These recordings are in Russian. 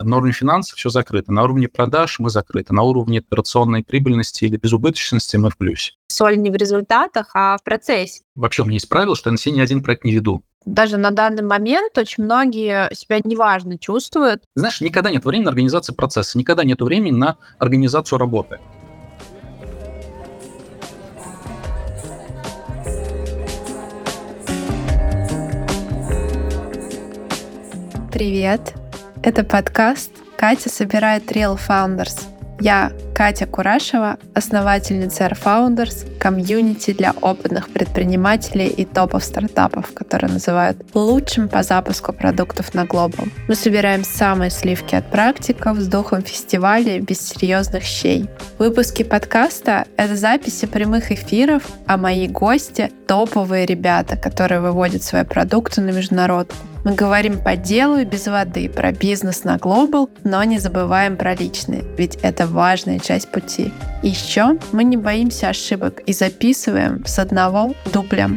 На уровне финансов все закрыто, на уровне продаж мы закрыты, на уровне операционной прибыльности или безубыточности мы в плюсе. Соль не в результатах, а в процессе. Вообще у меня есть правило, что я на себе ни один проект не веду. Даже на данный момент очень многие себя неважно чувствуют. Знаешь, никогда нет времени на организацию процесса, никогда нет времени на организацию работы. Привет! Это подкаст «Катя собирает Real Founders». Я Катя Курашева, основательница Air Founders, комьюнити для опытных предпринимателей и топов стартапов, которые называют лучшим по запуску продуктов на Global. Мы собираем самые сливки от практиков с духом фестиваля без серьезных щей. Выпуски подкаста — это записи прямых эфиров, а мои гости — топовые ребята, которые выводят свои продукты на международку. Мы говорим по делу и без воды, про бизнес на глобал, но не забываем про личные, ведь это важная часть пути. Еще мы не боимся ошибок и записываем с одного дубля.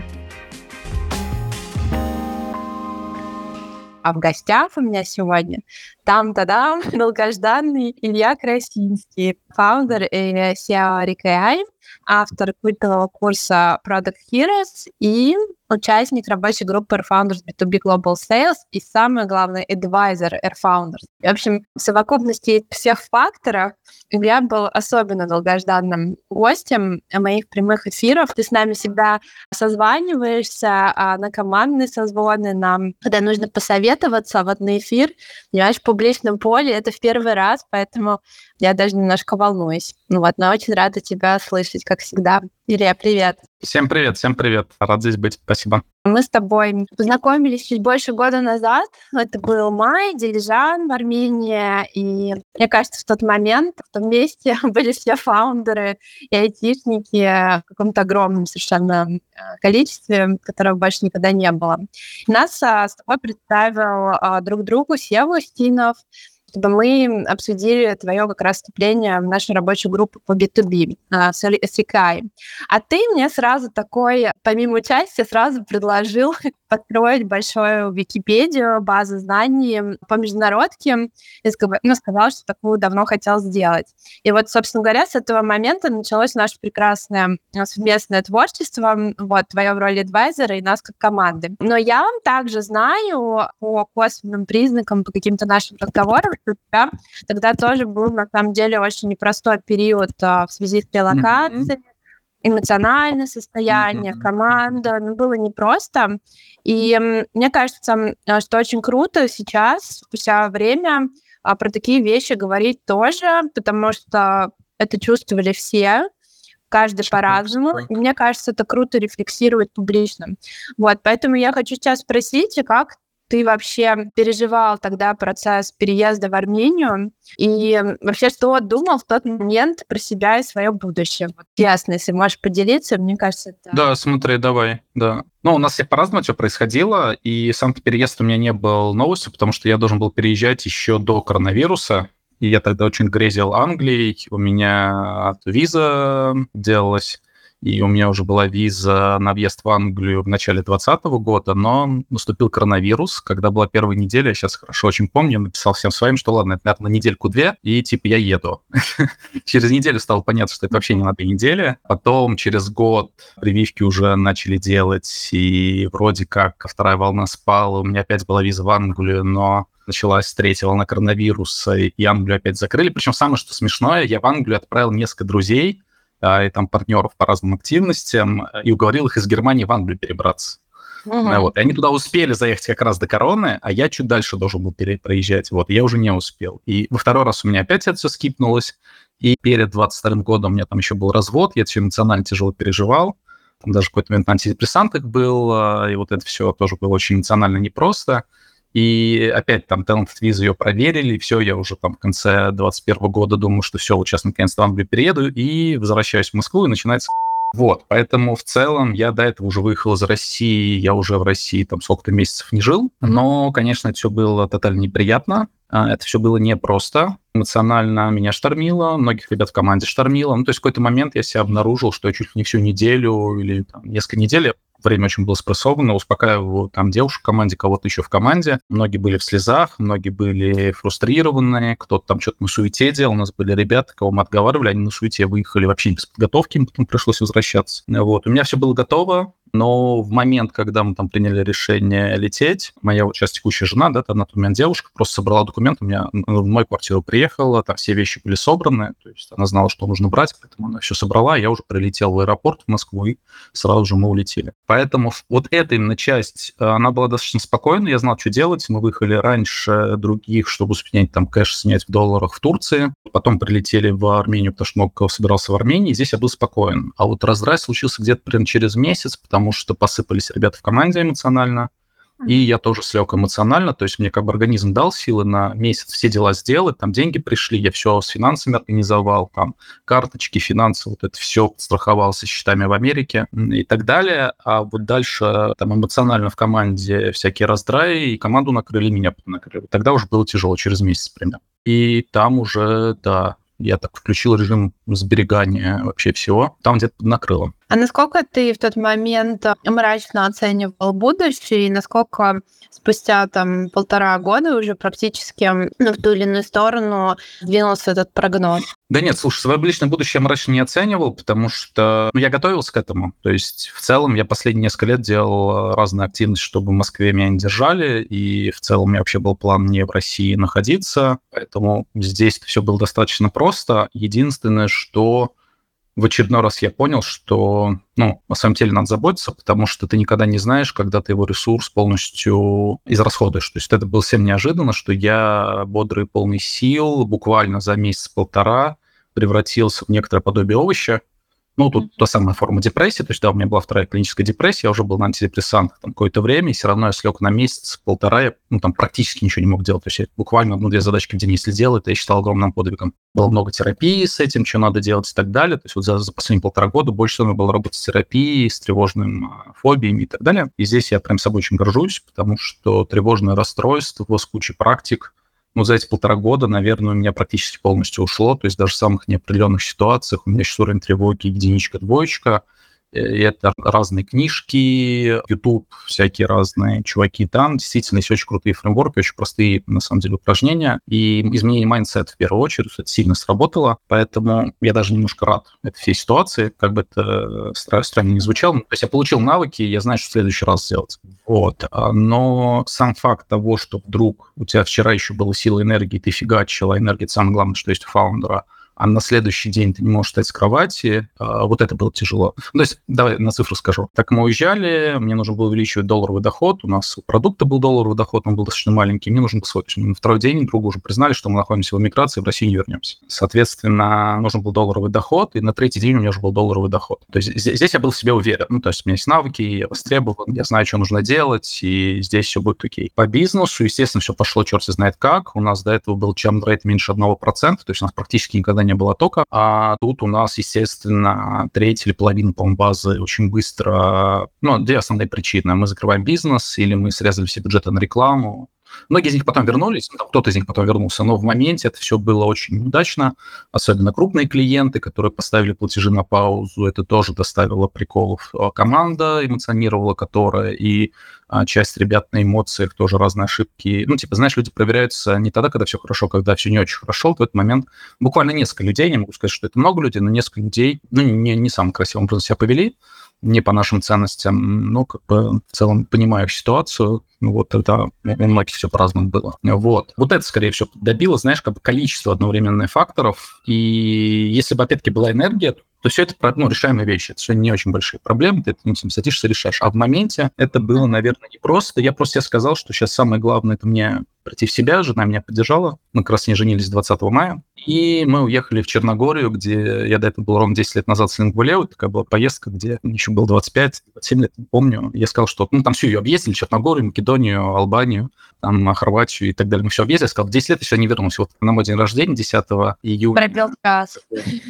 А в гостях у меня сегодня там-то-дам долгожданный Илья Красинский, фаундер и SEO RKI, автор культового курса Product Heroes и участник рабочей группы Air Founders B2B Global Sales и, самое главное, advisor Air Founders. В общем, в совокупности всех факторов Илья был особенно долгожданным гостем моих прямых эфиров. Ты с нами всегда созваниваешься а на командные созвоны, нам, когда нужно посоветоваться вот на эфир, понимаешь, в публичном поле, это в первый раз, поэтому я даже немножко волнуюсь. Ну вот, но очень рада тебя слышать, как всегда. Илья, привет. Всем привет, всем привет. Рад здесь быть. Спасибо. Мы с тобой познакомились чуть больше года назад. Это был май, Дилижан Армении. И мне кажется, в тот момент, в том месте были все фаундеры и айтишники в каком-то огромном совершенно э, количестве, которого больше никогда не было. Нас а, с тобой представил а, друг другу Сева Устинов, чтобы мы обсудили твое как раз вступление в нашу рабочую группу по B2B а, с SECI. А ты мне сразу такой, помимо участия, сразу предложил построить большую Википедию, базу знаний по международке, и ну, сказал, что такую давно хотел сделать. И вот, собственно говоря, с этого момента началось наше прекрасное а, совместное творчество, вот, твое в роли адвайзера и нас как команды. Но я также знаю по косвенным признакам, по каким-то нашим разговорам, что у тебя тогда тоже был, на самом деле, очень непростой период а, в связи с релокацией, mm-hmm эмоциональное состояние, mm-hmm. команда, ну, было непросто. И мне кажется, а, что очень круто сейчас, спустя время, а, про такие вещи говорить тоже, потому что это чувствовали все, каждый по-разному. И мне кажется, это круто рефлексировать публично. Вот, поэтому я хочу сейчас спросить, как ты вообще переживал тогда процесс переезда в Армению? И вообще, что думал в тот момент про себя и свое будущее? Вот, ясно, если можешь поделиться, мне кажется, это... Да, смотри, давай, да. Ну, у нас всех по-разному все происходило, и сам переезд у меня не был новостью, потому что я должен был переезжать еще до коронавируса, и я тогда очень грезил Англией, у меня виза делалась, и у меня уже была виза на въезд в Англию в начале 2020 года, но наступил коронавирус, когда была первая неделя, я сейчас хорошо очень помню, написал всем своим, что ладно, это, наверное, на недельку-две, и типа я еду. через неделю стало понятно, что это вообще не на две недели. Потом через год прививки уже начали делать, и вроде как вторая волна спала, у меня опять была виза в Англию, но началась третья волна коронавируса, и Англию опять закрыли. Причем самое, что смешное, я в Англию отправил несколько друзей, и там партнеров по разным активностям, и уговорил их из Германии в Англию перебраться. Uh-huh. Вот. И они туда успели заехать как раз до короны, а я чуть дальше должен был проезжать. Вот, я уже не успел. И во второй раз у меня опять это все скипнулось. И перед 22 годом у меня там еще был развод, я это все эмоционально тяжело переживал. Там даже какой-то момент на антидепрессантах был, а, и вот это все тоже было очень эмоционально непросто. И опять там Talented Visa ее проверили, и все, я уже там в конце 2021 года думаю, что все, вот сейчас наконец-то в Англию перееду, и возвращаюсь в Москву, и начинается вот, поэтому в целом я до этого уже выехал из России, я уже в России там сколько-то месяцев не жил, но, конечно, это все было тотально неприятно, а, это все было непросто, эмоционально меня штормило, многих ребят в команде штормило, ну, то есть в какой-то момент я себя обнаружил, что я чуть ли не всю неделю или там, несколько недель время очень было спрессовано, успокаиваю там девушек в команде, кого-то еще в команде. Многие были в слезах, многие были фрустрированные, кто-то там что-то на суете делал. У нас были ребята, кого мы отговаривали, они на суете выехали вообще без подготовки, им потом пришлось возвращаться. Вот. У меня все было готово, но в момент, когда мы там приняли решение лететь, моя вот сейчас текущая жена, да, она тот момент девушка, просто собрала документы, у меня в мою квартиру приехала, там все вещи были собраны, то есть она знала, что нужно брать, поэтому она все собрала, я уже прилетел в аэропорт в Москву, и сразу же мы улетели. Поэтому вот эта именно часть, она была достаточно спокойной, я знал, что делать, мы выехали раньше других, чтобы снять там кэш, снять в долларах в Турции, потом прилетели в Армению, потому что много кого собирался в Армении, здесь я был спокоен. А вот раздрай случился где-то примерно через месяц, потому потому что посыпались ребята в команде эмоционально, и я тоже слег эмоционально, то есть мне как бы организм дал силы на месяц все дела сделать, там деньги пришли, я все с финансами организовал, там карточки, финансы, вот это все страховал со счетами в Америке и так далее. А вот дальше там эмоционально в команде всякие раздраи, и команду накрыли, меня накрыли. Тогда уже было тяжело, через месяц примерно. И там уже, да, я так включил режим сберегания вообще всего. Там где-то накрыло. А насколько ты в тот момент мрачно оценивал будущее, и насколько спустя там полтора года уже практически ну, в ту или иную сторону двинулся этот прогноз? Да нет, слушай, свое личное будущее я мрачно не оценивал, потому что ну, я готовился к этому. То есть в целом я последние несколько лет делал разные активности, чтобы в Москве меня не держали, и в целом у меня вообще был план не в России находиться, поэтому здесь все было достаточно просто. Единственное, что в очередной раз я понял, что ну, о своем теле надо заботиться, потому что ты никогда не знаешь, когда ты его ресурс полностью израсходуешь. То есть это было всем неожиданно, что я бодрый, полный сил, буквально за месяц-полтора превратился в некоторое подобие овоща, ну, тут mm-hmm. та самая форма депрессии, то есть, да, у меня была вторая клиническая депрессия, я уже был на антидепрессантах там какое-то время, и все равно я слег на месяц, полтора, я, ну, там практически ничего не мог делать, то есть я буквально одну-две задачки в день, если делал, это я считал огромным подвигом. Было много терапии с этим, что надо делать и так далее, то есть вот за, за последние полтора года больше всего было работать с терапией, с тревожным а, фобиями и так далее. И здесь я прям собой очень горжусь, потому что тревожное расстройство с кучей практик, ну, за эти полтора года, наверное, у меня практически полностью ушло. То есть даже в самых неопределенных ситуациях у меня сейчас уровень тревоги единичка, двоечка. И это разные книжки, YouTube, всякие разные чуваки там. Действительно, есть очень крутые фреймворки, очень простые, на самом деле, упражнения. И изменение mindset а в первую очередь, это сильно сработало. Поэтому я даже немножко рад этой всей ситуации, как бы это странно не звучало. То есть я получил навыки, я знаю, что в следующий раз сделать. Вот. А, но сам факт того, что вдруг у тебя вчера еще была сила энергии, ты фигачил, а энергия, это самое главное, что есть у фаундера – а на следующий день ты не можешь встать с кровати, а, вот это было тяжело. Ну, то есть, давай на цифру скажу. Так мы уезжали, мне нужно было увеличивать долларовый доход, у нас у продукта был долларовый доход, он был достаточно маленький, мне нужен был свой. На второй день другу уже признали, что мы находимся в эмиграции, в Россию не вернемся. Соответственно, нужен был долларовый доход, и на третий день у меня уже был долларовый доход. То есть здесь, здесь я был в себе уверен. Ну, то есть у меня есть навыки, я востребован, я знаю, что нужно делать, и здесь все будет окей. По бизнесу, естественно, все пошло черт знает как. У нас до этого был чем рейт меньше 1%, то есть у нас практически никогда не было тока, а тут у нас, естественно, треть или половина, по базы очень быстро, ну, две основные причины. Мы закрываем бизнес или мы срезали все бюджеты на рекламу, Многие из них потом вернулись, ну, кто-то из них потом вернулся, но в моменте это все было очень удачно, особенно крупные клиенты, которые поставили платежи на паузу, это тоже доставило приколов. А команда эмоционировала, которая, и а, часть ребят на эмоциях тоже разные ошибки. Ну, типа, знаешь, люди проверяются не тогда, когда все хорошо, когда все не очень хорошо. В этот момент буквально несколько людей, не могу сказать, что это много людей, но несколько людей, ну, не, не самым красивым образом себя повели, не по нашим ценностям, но как бы в целом понимаю ситуацию, ну, вот это у многих все по-разному было. Вот. Вот это, скорее всего, добило, знаешь, как бы количество одновременных факторов. И если бы, опять-таки, была энергия, то все это ну, решаемые вещи. Это все не очень большие проблемы, ты этим садишься, решаешь. А в моменте это было, наверное, непросто. Я просто себе сказал, что сейчас самое главное, это мне прийти в себя. Жена меня поддержала. Мы как раз не женились 20 мая. И мы уехали в Черногорию, где я до этого был ровно 10 лет назад с Лингвулеу. Такая была поездка, где мне еще было 25, 27 лет, не помню. Я сказал, что ну, там все ее объездили, Черногорию, Македонию, Албанию, там, Хорватию и так далее. Мы все объездили. Я сказал, 10 лет еще не вернулся. Вот на мой день рождения, 10 июня. Пробил час.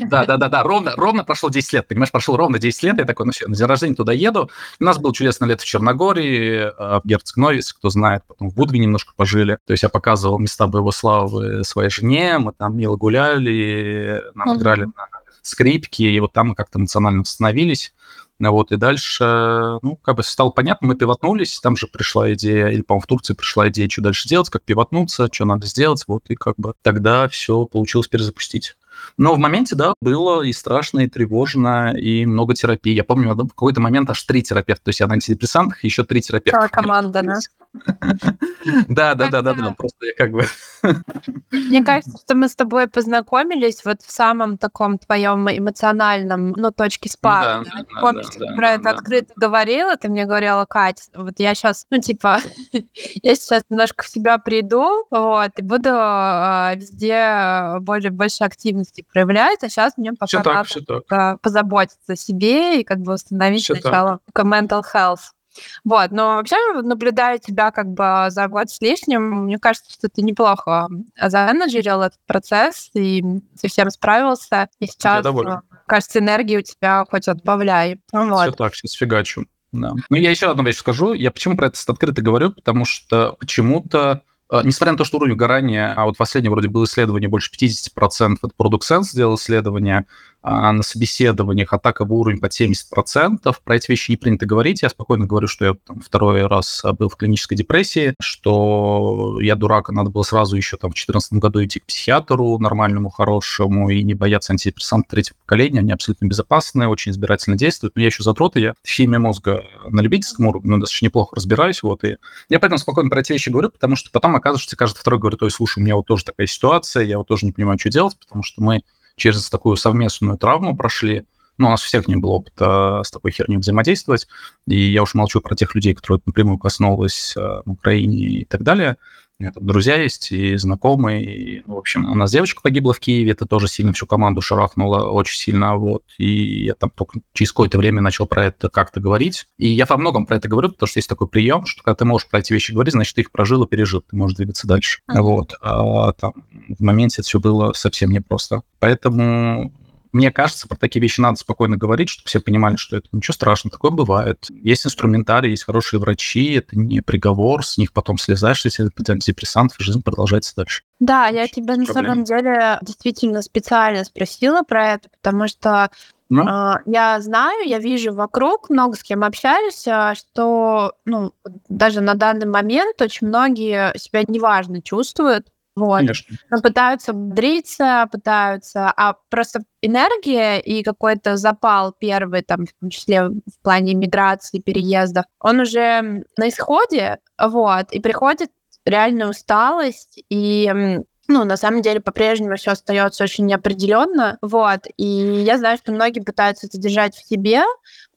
Да, да, да, да. Ровно, ровно прошло 10 лет. Понимаешь, прошло ровно 10 лет. Я такой, ну все, на день рождения туда еду. У нас был чудесное лето в Черногории, в Герцог Новис, кто знает. Потом в Будве немножко пожили. То есть я показывал места боевой славы своей жене. Мы там мило гуляли, нам играли на скрипке, и вот там мы как-то эмоционально восстановились. Вот, и дальше, ну, как бы стало понятно, мы пивотнулись, там же пришла идея, или, по-моему, в Турции пришла идея, что дальше делать, как пивотнуться, что надо сделать, вот, и как бы тогда все получилось перезапустить. Но в моменте, да, было и страшно, и тревожно, и много терапии. Я помню, в какой-то момент аж три терапевта. То есть я на антидепрессантах, еще три терапевта. Целая команда, да? Да, да, да, да, да. Просто я как бы... Мне кажется, что мы с тобой познакомились вот в самом таком твоем эмоциональном, ну, точке спада. Помнишь, ты про это открыто говорила, ты мне говорила, Кать, вот я сейчас, ну, типа, я сейчас немножко в себя приду, вот, и буду а, везде более больше активности проявлять, а сейчас мне пока надо позаботиться о себе и как бы установить сначала mental health. Вот, но вообще, наблюдая тебя как бы за год с лишним, мне кажется, что ты неплохо заэнерджерил этот процесс и совсем справился. И сейчас, э, кажется, энергии у тебя хоть отбавляй. Вот. Все так, сейчас фигачу. Да. Ну, я еще одну вещь скажу. Я почему про это открыто говорю? Потому что почему-то Несмотря на то, что уровень горания, а вот последнее вроде было исследование, больше 50% от Product Sense сделал исследование, на собеседованиях атаковый уровень под 70%. Про эти вещи не принято говорить. Я спокойно говорю, что я там, второй раз был в клинической депрессии, что я дурак, надо было сразу еще там в 2014 году идти к психиатру нормальному, хорошему и не бояться антидепрессантов третьего поколения. Они абсолютно безопасные, очень избирательно действуют. Но я еще задрот, и я в мозга на любительском уровне ну, достаточно неплохо разбираюсь. Вот, и я поэтому спокойно про эти вещи говорю, потому что потом оказывается, каждый второй говорит, ой, слушай, у меня вот тоже такая ситуация, я вот тоже не понимаю, что делать, потому что мы через такую совместную травму прошли. Ну, у нас всех не было опыта с такой херней взаимодействовать. И я уж молчу про тех людей, которые напрямую коснулось э, в Украине и так далее. У меня там друзья есть и знакомые. И, ну, в общем, у нас девочка погибла в Киеве, это тоже сильно всю команду шарахнуло очень сильно. Вот. И я там только через какое-то время начал про это как-то говорить. И я во многом про это говорю, потому что есть такой прием, что когда ты можешь про эти вещи говорить, значит, ты их прожил и пережил, ты можешь двигаться дальше. Mm-hmm. Вот. А там в моменте это все было совсем непросто. Поэтому мне кажется, про такие вещи надо спокойно говорить, чтобы все понимали, что это ничего страшного, такое бывает. Есть инструментарий, есть хорошие врачи, это не приговор, с них потом слезаешь, если это антидепрессант, и жизнь продолжается дальше. Да, я тебя на самом деле действительно специально спросила про это, потому что ну? Uh, я знаю, я вижу вокруг, много с кем общаюсь, а, что ну, даже на данный момент очень многие себя неважно чувствуют, вот. Конечно. Но пытаются бодриться, пытаются, а просто энергия и какой-то запал первый, там, в том числе в плане миграции, переездов, он уже на исходе, вот, и приходит реальная усталость, и ну, на самом деле, по-прежнему все остается очень неопределенно. Вот. И я знаю, что многие пытаются это держать в себе,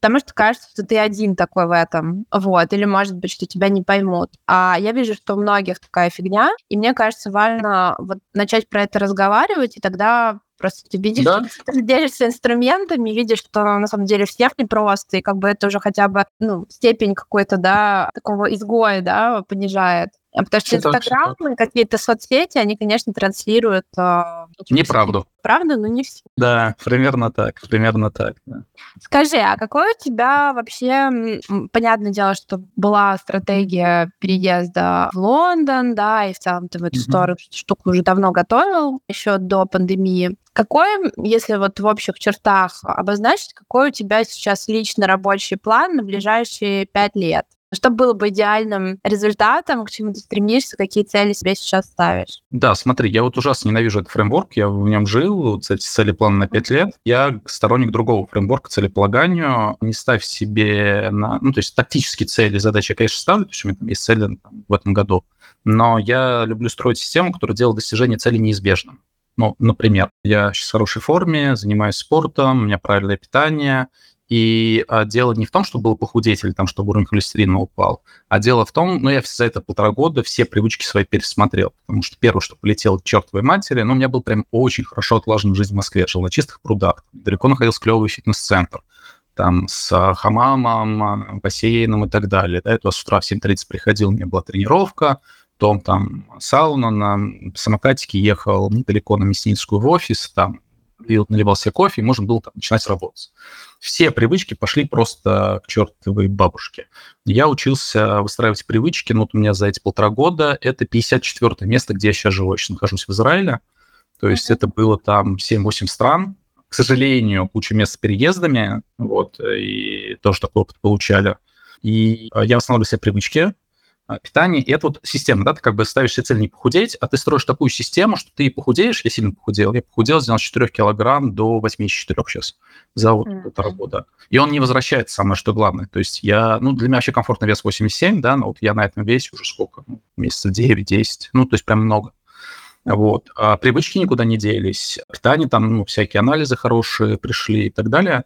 потому что кажется, что ты один такой в этом. Вот. Или, может быть, что тебя не поймут. А я вижу, что у многих такая фигня, и мне кажется, важно вот начать про это разговаривать, и тогда Просто ты видишь, да? ты делишься инструментами, видишь, что на самом деле всех непросто, и как бы это уже хотя бы ну, степень какой-то, да, такого изгоя, да, понижает. А потому что Инстаграм и какие-то соцсети, они, конечно, транслируют... Э, Неправду. Правда, но не все. Да, примерно так, примерно так. Да. Скажи, а какой у тебя вообще... Понятное дело, что была стратегия переезда в Лондон, да, и в целом ты в эту mm-hmm. штуку уже давно готовил, еще до пандемии. Какой, если вот в общих чертах обозначить, какой у тебя сейчас личный рабочий план на ближайшие пять лет? Что было бы идеальным результатом, к чему ты стремишься, какие цели себе сейчас ставишь? Да, смотри, я вот ужасно ненавижу этот фреймворк, я в нем жил, вот эти цели плана на 5 лет. Я сторонник другого фреймворка целеполаганию. Не ставь себе на... Ну, то есть тактические цели, задачи я, конечно, ставлю, то есть у меня там есть цели там, в этом году, но я люблю строить систему, которая делает достижение цели неизбежным. Ну, например, я сейчас в хорошей форме, занимаюсь спортом, у меня правильное питание, и а, дело не в том, чтобы был похудеть там, чтобы уровень холестерина упал, а дело в том, ну, я за это полтора года все привычки свои пересмотрел, потому что первое, что полетел к чертовой матери, ну, у меня был прям очень хорошо отлажена жизнь в Москве, жил на чистых прудах, далеко находился клевый фитнес-центр, там с а, хамамом, а, бассейном и так далее. Да, это с утра в 7.30 приходил, у меня была тренировка, потом там сауна, на самокатике ехал недалеко на Мясницкую в офис, там пил, наливал себе кофе, и можно было там, начинать работать. Все привычки пошли просто к чертовой бабушке. Я учился выстраивать привычки, ну, вот у меня за эти полтора года это 54 место, где я сейчас живу. Я сейчас нахожусь в Израиле, то есть это было там 7-8 стран, к сожалению, куча мест с переездами, вот, и тоже такой опыт получали. И я восстанавливаю себе привычки, а, питание. И это вот система, да, ты как бы ставишь себе цель не похудеть, а ты строишь такую систему, что ты похудеешь, я сильно похудел, я похудел с 94 килограмм до 84 сейчас за вот mm-hmm. полтора года. И он не возвращается, самое что главное. То есть я, ну, для меня вообще комфортный вес 87, да, но вот я на этом весе уже сколько, ну, месяцев 9-10, ну, то есть прям много. Вот. А привычки никуда не делись, питание там, ну, всякие анализы хорошие пришли и так далее.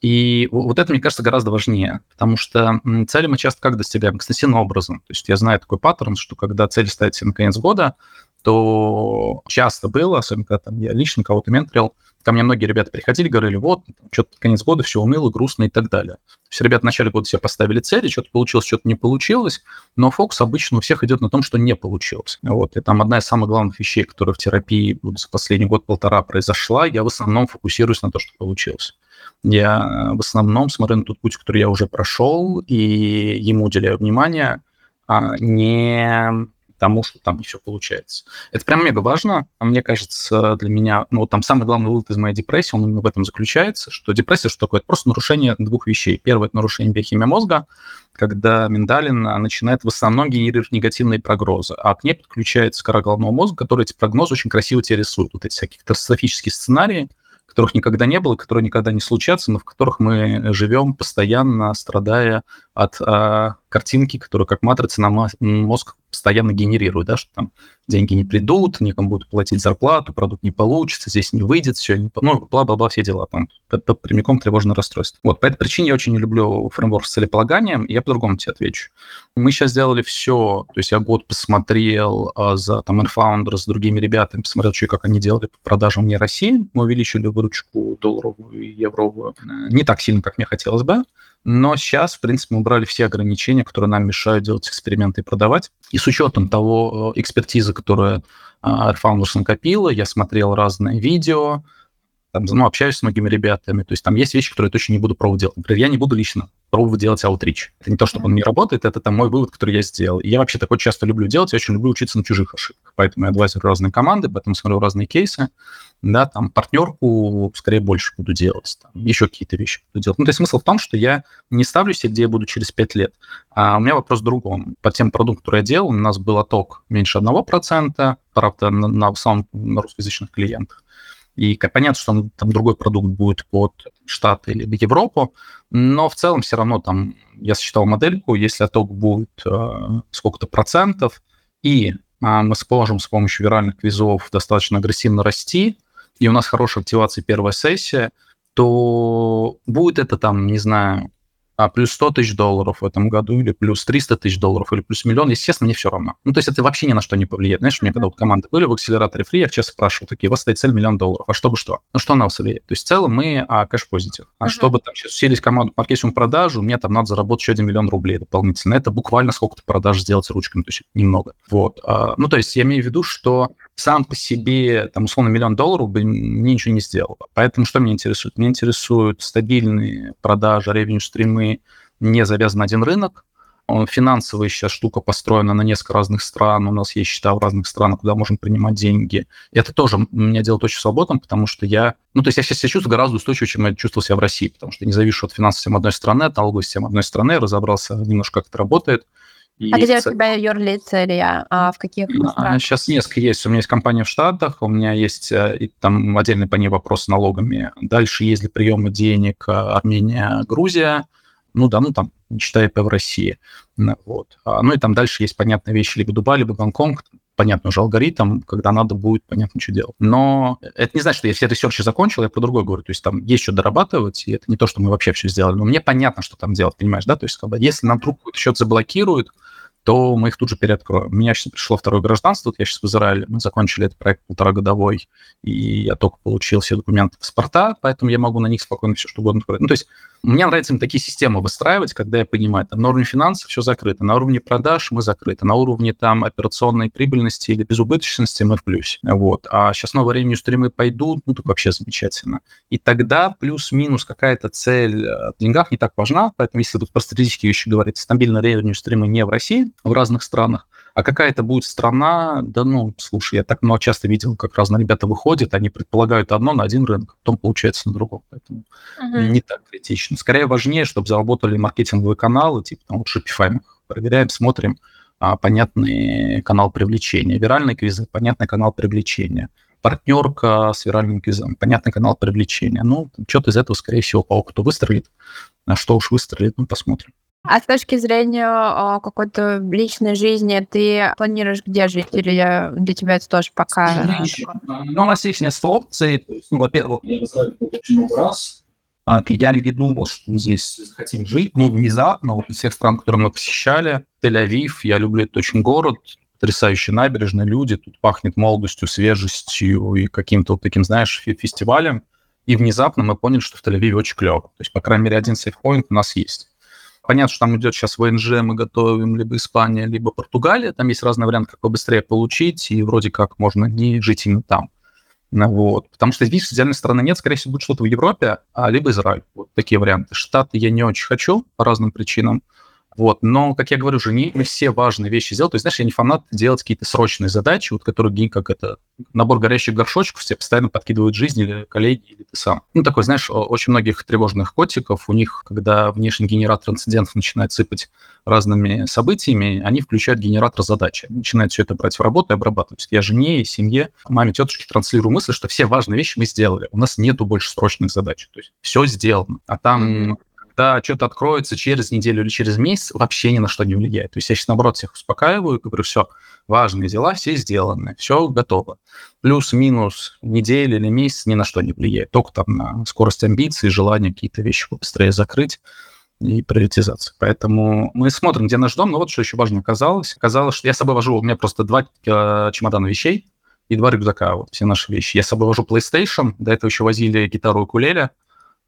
И вот это, мне кажется, гораздо важнее, потому что цели мы часто как достигаем? Экстенсивным образом. То есть я знаю такой паттерн, что когда цель ставите на конец года, то часто было, особенно когда там, я лично кого-то менторил, ко мне многие ребята приходили, говорили, вот, что-то конец года, все уныло, грустно и так далее. То есть ребята в начале года себе поставили цели, что-то получилось, что-то не получилось, но фокус обычно у всех идет на том, что не получилось. Вот, и там одна из самых главных вещей, которая в терапии за последний год-полтора произошла, я в основном фокусируюсь на то, что получилось. Я в основном смотрю на тот путь, который я уже прошел, и ему уделяю внимание, а не тому, что там все получается. Это прям мега важно. А мне кажется, для меня, ну, там самый главный вывод из моей депрессии, он именно в этом заключается, что депрессия что такое? Это просто нарушение двух вещей. Первое – это нарушение биохимии мозга, когда миндалин начинает в основном генерировать негативные прогнозы, а к ней подключается кора головного мозга, который эти прогнозы очень красиво тебе рисует. Вот эти всякие катастрофические сценарии, которых никогда не было, которые никогда не случатся, но в которых мы живем постоянно, страдая от а, картинки, которую как матрица на мозг постоянно генерирует, да, что там деньги не придут, некому будет платить зарплату, продукт не получится, здесь не выйдет, все, не, ну, бла-бла-бла, все дела там. Это прямиком тревожное расстройство. Вот, по этой причине я очень не люблю фреймворк с целеполаганием, и я по-другому тебе отвечу. Мы сейчас сделали все, то есть я год посмотрел а, за там Infounder с другими ребятами, посмотрел, что как они делали по продажам мне России, мы увеличили выручку долларовую и евровую не так сильно, как мне хотелось бы, но сейчас, в принципе, мы убрали все ограничения, которые нам мешают делать эксперименты и продавать. И с учетом того э, экспертизы, которую Airfounders накопила, я смотрел разные видео, там, ну, общаюсь с многими ребятами. То есть там есть вещи, которые я точно не буду пробовать делать. Например, я не буду лично пробовать делать аутрич. Это не то, чтобы он не работает, это там мой вывод, который я сделал. И я вообще такой часто люблю делать, я очень люблю учиться на чужих ошибках. Поэтому я адвайзерю разные команды, поэтому смотрю разные кейсы. Да, там партнерку скорее больше буду делать, там, еще какие-то вещи буду делать. Ну, то есть смысл в том, что я не ставлю себе, где я буду через 5 лет. А у меня вопрос в другом. По тем продуктам, которые я делал, у нас был отток меньше 1%, правда, на, на, основном на русскоязычных клиентах. И понятно, что там другой продукт будет под Штаты или Европу, но в целом все равно там я сочетал модельку, если отток будет э, сколько-то процентов, и э, мы сможем с помощью виральных квизов достаточно агрессивно расти, и у нас хорошая активация первая сессия, то будет это там, не знаю, а, плюс 100 тысяч долларов в этом году, или плюс 300 тысяч долларов, или плюс миллион, естественно, мне все равно. Ну, то есть это вообще ни на что не повлияет. Знаешь, у меня когда вот команды были в акселераторе фри, я часто спрашивал, такие, у вас стоит цель миллион долларов, а чтобы что? Ну, что на вас влияет? То есть в целом мы а, кэш-позитив. А uh-huh. чтобы там сейчас усилить команду по маркетингу продажу, мне там надо заработать еще 1 миллион рублей дополнительно. Это буквально сколько-то продаж сделать ручками, то есть немного. Вот. А, ну, то есть я имею в виду, что сам по себе, там, условно, миллион долларов бы мне ничего не сделал. Поэтому что меня интересует? Меня интересуют стабильные продажи, ревеню-стримы, не завязан на один рынок. Финансовая сейчас штука построена на несколько разных стран. У нас есть счета в разных странах, куда можем принимать деньги. И это тоже меня делает очень свободным, потому что я... Ну, то есть я сейчас себя чувствую гораздо устойчивее, чем я чувствовал себя в России, потому что не завишу от финансов системы одной страны, от налоговой системы одной страны, разобрался немножко, как это работает. И а где у тебя юрлиц или а в каких странах? Сейчас несколько есть. У меня есть компания в Штатах, у меня есть э, там отдельный по ней вопрос с налогами. Дальше есть для приема денег э, Армения, Грузия ну да, ну там, не считая в России. Вот. А, ну и там дальше есть понятные вещи, либо Дубай, либо Гонконг, понятный уже алгоритм, когда надо будет понятно, что делать. Но это не значит, что я все research и закончил, я про другое говорю. То есть там есть что дорабатывать, и это не то, что мы вообще все сделали. Но мне понятно, что там делать, понимаешь, да? То есть как бы, если нам вдруг какой-то счет заблокируют, то мы их тут же переоткроем. У меня сейчас пришло второе гражданство, вот я сейчас в Израиле, мы закончили этот проект полторагодовой, и я только получил все документы паспорта, поэтому я могу на них спокойно все что угодно открыть. Ну, то есть мне нравится им такие системы выстраивать, когда я понимаю, там, на уровне финансов все закрыто, на уровне продаж мы закрыты, на уровне там операционной прибыльности или безубыточности мы в плюсе. Вот. А сейчас новое время стримы пойдут, ну, так вообще замечательно. И тогда плюс-минус какая-то цель э, в деньгах не так важна, поэтому если тут про стратегические вещи говорить, стабильно ревеню стримы не в России, в разных странах. А какая это будет страна, да ну, слушай, я так много часто видел, как разные ребята выходят, они предполагают одно на один рынок, потом получается на другом. Поэтому uh-huh. не так критично. Скорее важнее, чтобы заработали маркетинговые каналы, типа там вот Shopify мы проверяем, смотрим, а, понятный канал привлечения. Виральные квизы, понятный канал привлечения. Партнерка с виральным квизом, понятный канал привлечения. Ну, что-то из этого, скорее всего, по опыту выстрелит. А что уж выстрелит, ну, посмотрим. А с точки зрения а, какой-то личной жизни, ты планируешь где жить? Или для тебя это тоже пока... Ну, у нас есть несколько опций. Ну, во-первых, я много раз. А, я не думал, что мы здесь хотим жить. Ну, внезапно, вот из всех стран, которые мы посещали, Тель-Авив, я люблю этот очень город, потрясающие набережные, люди, тут пахнет молодостью, свежестью и каким-то вот таким, знаешь, фестивалем. И внезапно мы поняли, что в Тель-Авиве очень клево. То есть, по крайней мере, один сейфпоинт у нас есть. Понятно, что там идет сейчас ВНЖ, мы готовим либо Испания, либо Португалия. Там есть разные варианты, как побыстрее получить, и вроде как можно не жить именно там. Ну вот. Потому что, видишь, идеальной страны нет, скорее всего, будет что-то в Европе, а либо Израиль. Вот такие варианты. Штаты я не очень хочу по разным причинам. Вот. Но, как я говорю, же не все важные вещи сделать. То есть, знаешь, я не фанат делать какие-то срочные задачи, вот которые, как это, набор горящих горшочков все постоянно подкидывают жизнь или коллеги, или ты сам. Ну, такой, знаешь, очень многих тревожных котиков, у них, когда внешний генератор инцидентов начинает сыпать разными событиями, они включают генератор задачи, начинают все это брать в работу и обрабатывать. Я жене и семье, маме, тетушке транслирую мысль, что все важные вещи мы сделали. У нас нету больше срочных задач. То есть все сделано. А там когда что-то откроется через неделю или через месяц, вообще ни на что не влияет. То есть я сейчас, наоборот, всех успокаиваю говорю, все, важные дела, все сделаны, все готово. Плюс-минус неделя или месяц ни на что не влияет. Только там на скорость амбиций, желание какие-то вещи побыстрее закрыть и приоритизация. Поэтому мы смотрим, где наш дом. Но вот что еще важно оказалось. Оказалось, что я с собой вожу, у меня просто два э, чемодана вещей и два рюкзака, вот все наши вещи. Я с собой вожу PlayStation, до этого еще возили гитару и кулеля.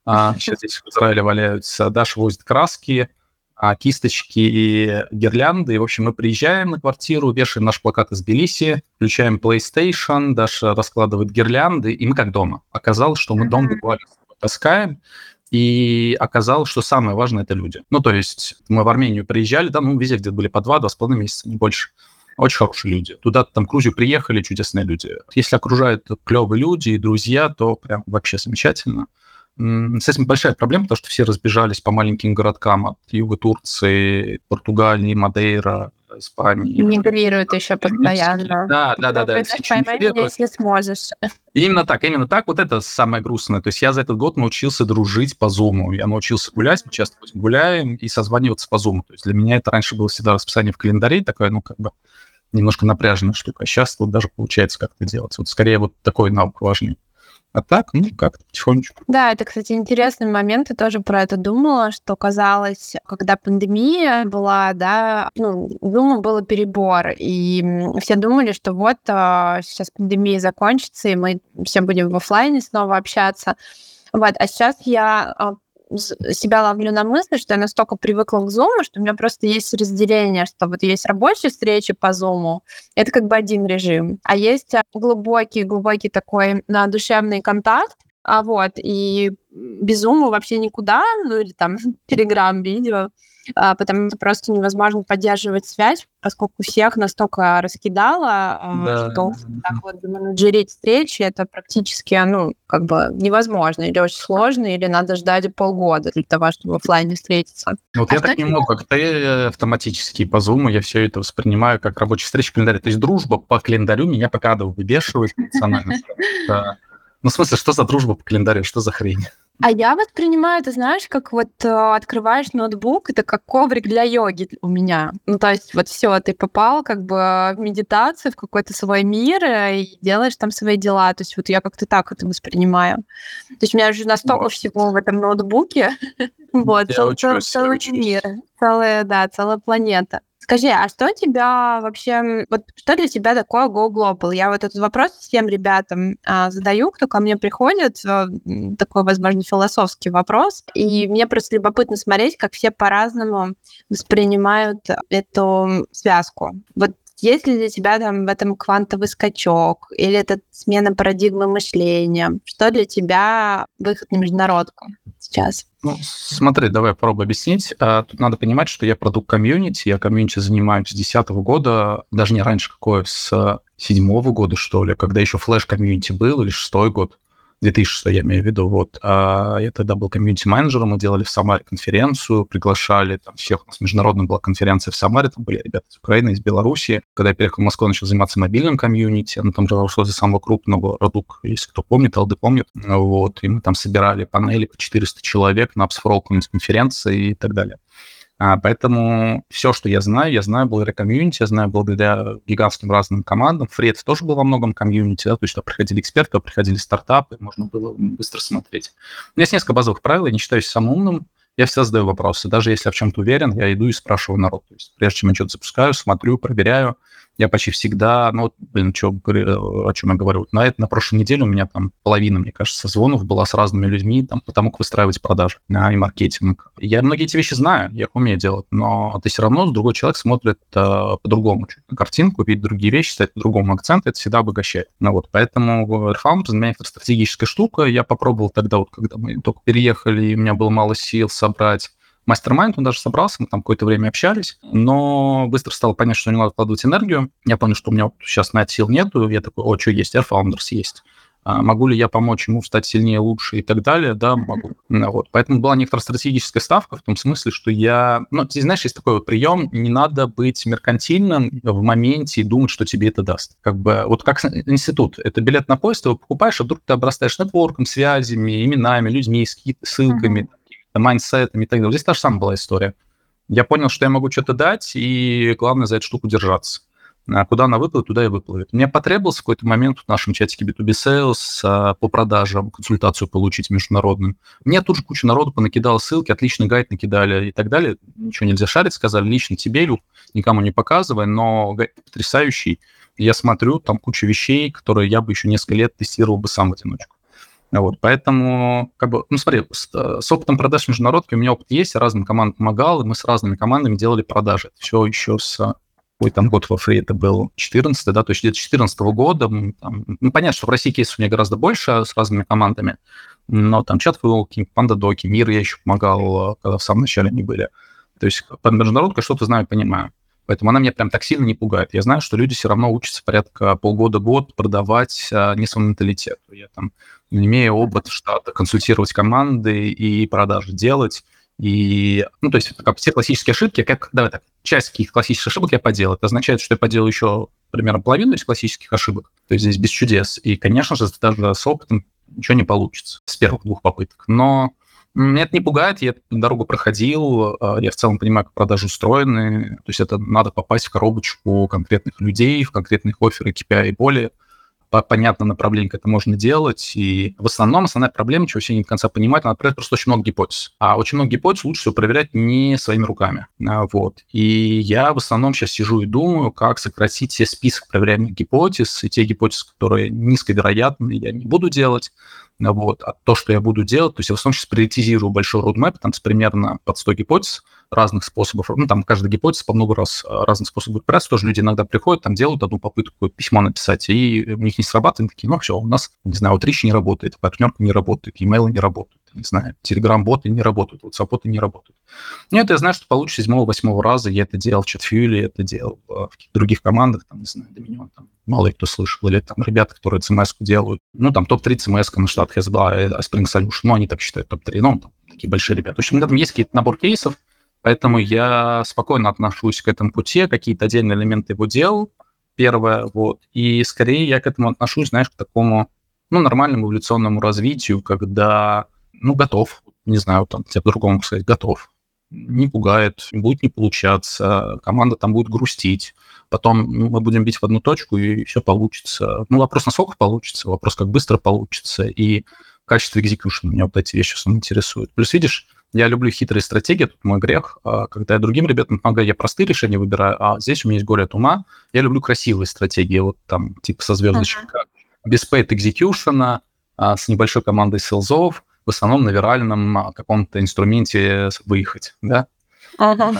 А, сейчас здесь в Израиле валяются. Даша возит краски, а, кисточки и гирлянды. И, в общем, мы приезжаем на квартиру, вешаем наш плакат из Тбилиси, включаем PlayStation, Даша раскладывает гирлянды, и мы как дома. Оказалось, что мы дом буквально таскаем, и оказалось, что самое важное – это люди. Ну, то есть мы в Армению приезжали, да, ну, везде, где были по два, два с половиной месяца, не больше. Очень хорошие люди. Туда там к Грузию приехали, чудесные люди. Если окружают клевые люди и друзья, то прям вообще замечательно. С этим большая проблема, потому что все разбежались по маленьким городкам от юга Турции, Португалии, Мадейра, Испании. Мигрируют еще постоянно. Да, да, да, да. Поймай меня, если сможешь. Именно так, именно так. Вот это самое грустное. То есть я за этот год научился дружить по Зуму. Я научился гулять, мы часто гуляем и созваниваться по Зуму. То есть для меня это раньше было всегда расписание в календаре, такое, ну, как бы немножко напряженная штука. А сейчас вот даже получается как-то делать. Вот скорее вот такой навык важнее. А так, ну, как-то потихонечку. Да, это, кстати, интересный момент. Я тоже про это думала, что казалось, когда пандемия была, да, ну, думаю, был перебор, и все думали, что вот а, сейчас пандемия закончится, и мы все будем в офлайне снова общаться. Вот, а сейчас я а, себя ловлю на мысли, что я настолько привыкла к Zoom, что у меня просто есть разделение, что вот есть рабочие встречи по Zoom, это как бы один режим, а есть глубокий-глубокий такой на душевный контакт, а вот, и без Zoom вообще никуда, ну или там Telegram-видео, а, потому что просто невозможно поддерживать связь, поскольку всех настолько раскидало, а, да. что так вот менеджерить встречи это практически, ну, как бы невозможно, или очень сложно, или надо ждать полгода для того, чтобы в офлайне встретиться. Вот а я так не могу, как ты э, автоматически по Zoom, я все это воспринимаю как рабочая встреча в календаре. То есть дружба по календарю меня пока выбешивает эмоционально. Ну, в смысле, что за дружба по календарю, что за хрень? А я воспринимаю это, знаешь, как вот э, открываешь ноутбук, это как коврик для йоги у меня. Ну, то есть вот все, ты попал как бы в медитацию, в какой-то свой мир э, и делаешь там свои дела. То есть вот я как-то так это воспринимаю. То есть у меня уже настолько вот. всего в этом ноутбуке. Вот, целый мир, целая, да, целая планета. Скажи, а что тебя вообще, вот что для тебя такое Go Global? Я вот этот вопрос всем ребятам а, задаю, кто ко мне приходит, а, такой, возможно, философский вопрос, и мне просто любопытно смотреть, как все по-разному воспринимают эту связку. Вот есть ли для тебя там в этом квантовый скачок или это смена парадигмы мышления? Что для тебя выход на международку? сейчас? Ну, смотри, давай попробую объяснить. А, тут надо понимать, что я продукт комьюнити, я комьюнити занимаюсь с 2010 года, даже не раньше какой, с седьмого года, что ли, когда еще флеш-комьюнити был, или шестой год. 2006, я имею в виду, вот. А я тогда был комьюнити-менеджером, мы делали в Самаре конференцию, приглашали там всех, у нас международная была конференция в Самаре, там были ребята из Украины, из Беларуси. Когда я приехал в Москву, начал заниматься мобильным комьюнити, ну, там разошло за самого крупного Родук, если кто помнит, алды помнит, вот, и мы там собирали панели по 400 человек на Апсфрол конференции и так далее. А, поэтому все, что я знаю, я знаю благодаря комьюнити, я знаю благодаря гигантским разным командам. Фред тоже был во многом комьюнити, да, то есть приходили эксперты, приходили стартапы, можно было быстро смотреть. У меня есть несколько базовых правил, я не считаюсь самым умным, я всегда задаю вопросы. Даже если я в чем-то уверен, я иду и спрашиваю народ. То есть прежде чем я что-то запускаю, смотрю, проверяю, я почти всегда, ну, блин, что, о чем я говорю, на это на прошлой неделе у меня там половина, мне кажется, звонов была с разными людьми, там, потому как выстраивать продажи а, и маркетинг. Я многие эти вещи знаю, я умею делать, но ты все равно другой человек смотрит а, по-другому картинку, видит другие вещи, ставит по-другому акцент, это всегда обогащает. Ну вот, поэтому Airfound для меня это стратегическая штука, я попробовал тогда, вот, когда мы только переехали, и у меня было мало сил собрать мастер-майнд, он даже собрался, мы там какое-то время общались, но быстро стало понятно, что не надо вкладывать энергию. Я понял, что у меня вот сейчас на это сил нету. Я такой, о, что есть, Air Founders есть. А могу ли я помочь ему стать сильнее, лучше и так далее? Да, могу. Вот. Поэтому была некоторая стратегическая ставка в том смысле, что я... Ну, ты знаешь, есть такой вот прием, не надо быть меркантильным в моменте и думать, что тебе это даст. Как бы вот как институт. Это билет на поезд, ты его покупаешь, а вдруг ты обрастаешь нетворком, связями, именами, людьми, ссылками, mindset ами и так далее. Здесь та же самая была история. Я понял, что я могу что-то дать, и главное за эту штуку держаться. А куда она выплывет, туда и выплывет. Мне потребовался в какой-то момент в нашем чатике B2B Sales а, по продажам консультацию получить международную. Мне тут же куча народу понакидала ссылки, отличный гайд накидали и так далее. Ничего нельзя шарить, сказали лично тебе, Люк, никому не показывай, но гайд потрясающий. Я смотрю, там куча вещей, которые я бы еще несколько лет тестировал бы сам в одиночку. Вот, поэтому, как бы, ну смотри, с, с опытом продаж международки у меня опыт есть, разным командам помогал, и мы с разными командами делали продажи. Все еще с ой, там год во фри это был 14 да, то есть где-то 14 года. Там, ну, понятно, что в России кейсов у меня гораздо больше с разными командами, но там чат Волки, Панда Доки, Мир я еще помогал, когда в самом начале они были. То есть под международкой что-то знаю, понимаю. Поэтому она меня прям так сильно не пугает. Я знаю, что люди все равно учатся порядка полгода-год продавать а, не свой менталитет. Я там, имея опыт штата, консультировать команды и продажи делать. И, ну, то есть, как все классические ошибки, как, давай так, часть каких классических ошибок я поделал. Это означает, что я поделал еще примерно половину этих классических ошибок. То есть здесь без чудес. И, конечно же, даже с опытом ничего не получится с первых двух попыток. Но меня это не пугает, я дорогу проходил, а, я в целом понимаю, как продажи устроены, то есть это надо попасть в коробочку конкретных людей, в конкретных офферы KPI и более, по понятным направлениям это можно делать, и в основном основная проблема, чего все не до конца понимают, она просто очень много гипотез. А очень много гипотез лучше всего проверять не своими руками. А, вот. И я в основном сейчас сижу и думаю, как сократить все список проверяемых гипотез, и те гипотезы, которые низковероятны, я не буду делать, вот. А то, что я буду делать, то есть я в основном сейчас приоритизирую большой roadmap, там с примерно под 100 гипотез разных способов, ну, там каждая гипотеза по много раз а, разных способов операции, тоже люди иногда приходят, там делают одну попытку письмо написать, и у них не срабатывает, такие, ну, все, у нас, не знаю, вот не работает, партнерка не работает, имейлы не работают не знаю, Telegram-боты не работают, WhatsApp-боты не работают. Нет, я знаю, что получится седьмого-восьмого раза. Я это делал в ChatFuel, это делал в других командах, там, не знаю, Dominion, там, мало кто слышал, или там ребята, которые CMS делают. Ну, там топ-3 CMS на штат Hezbollah, Spring Solution, ну, они так считают, топ-3, ну, там, такие большие ребята. В общем, там есть какие-то набор кейсов, поэтому я спокойно отношусь к этому пути, какие-то отдельные элементы его делал, первое, вот, и скорее я к этому отношусь, знаешь, к такому, ну, нормальному эволюционному развитию, когда ну, готов. Не знаю, там, тебе по-другому сказать, готов. Не пугает, будет не получаться, команда там будет грустить. Потом ну, мы будем бить в одну точку, и все получится. Ну, вопрос, насколько получится, вопрос, как быстро получится, и качество экзекьюшн меня вот эти вещи основном интересуют. Плюс, видишь, я люблю хитрые стратегии, тут мой грех. А когда я другим ребятам помогаю, я простые решения выбираю, а здесь у меня есть горе от ума. Я люблю красивые стратегии, вот там типа со звездочкой, uh-huh. без paid execution, а, с небольшой командой селзов, в основном на виральном а, каком-то инструменте выехать, да? Ага.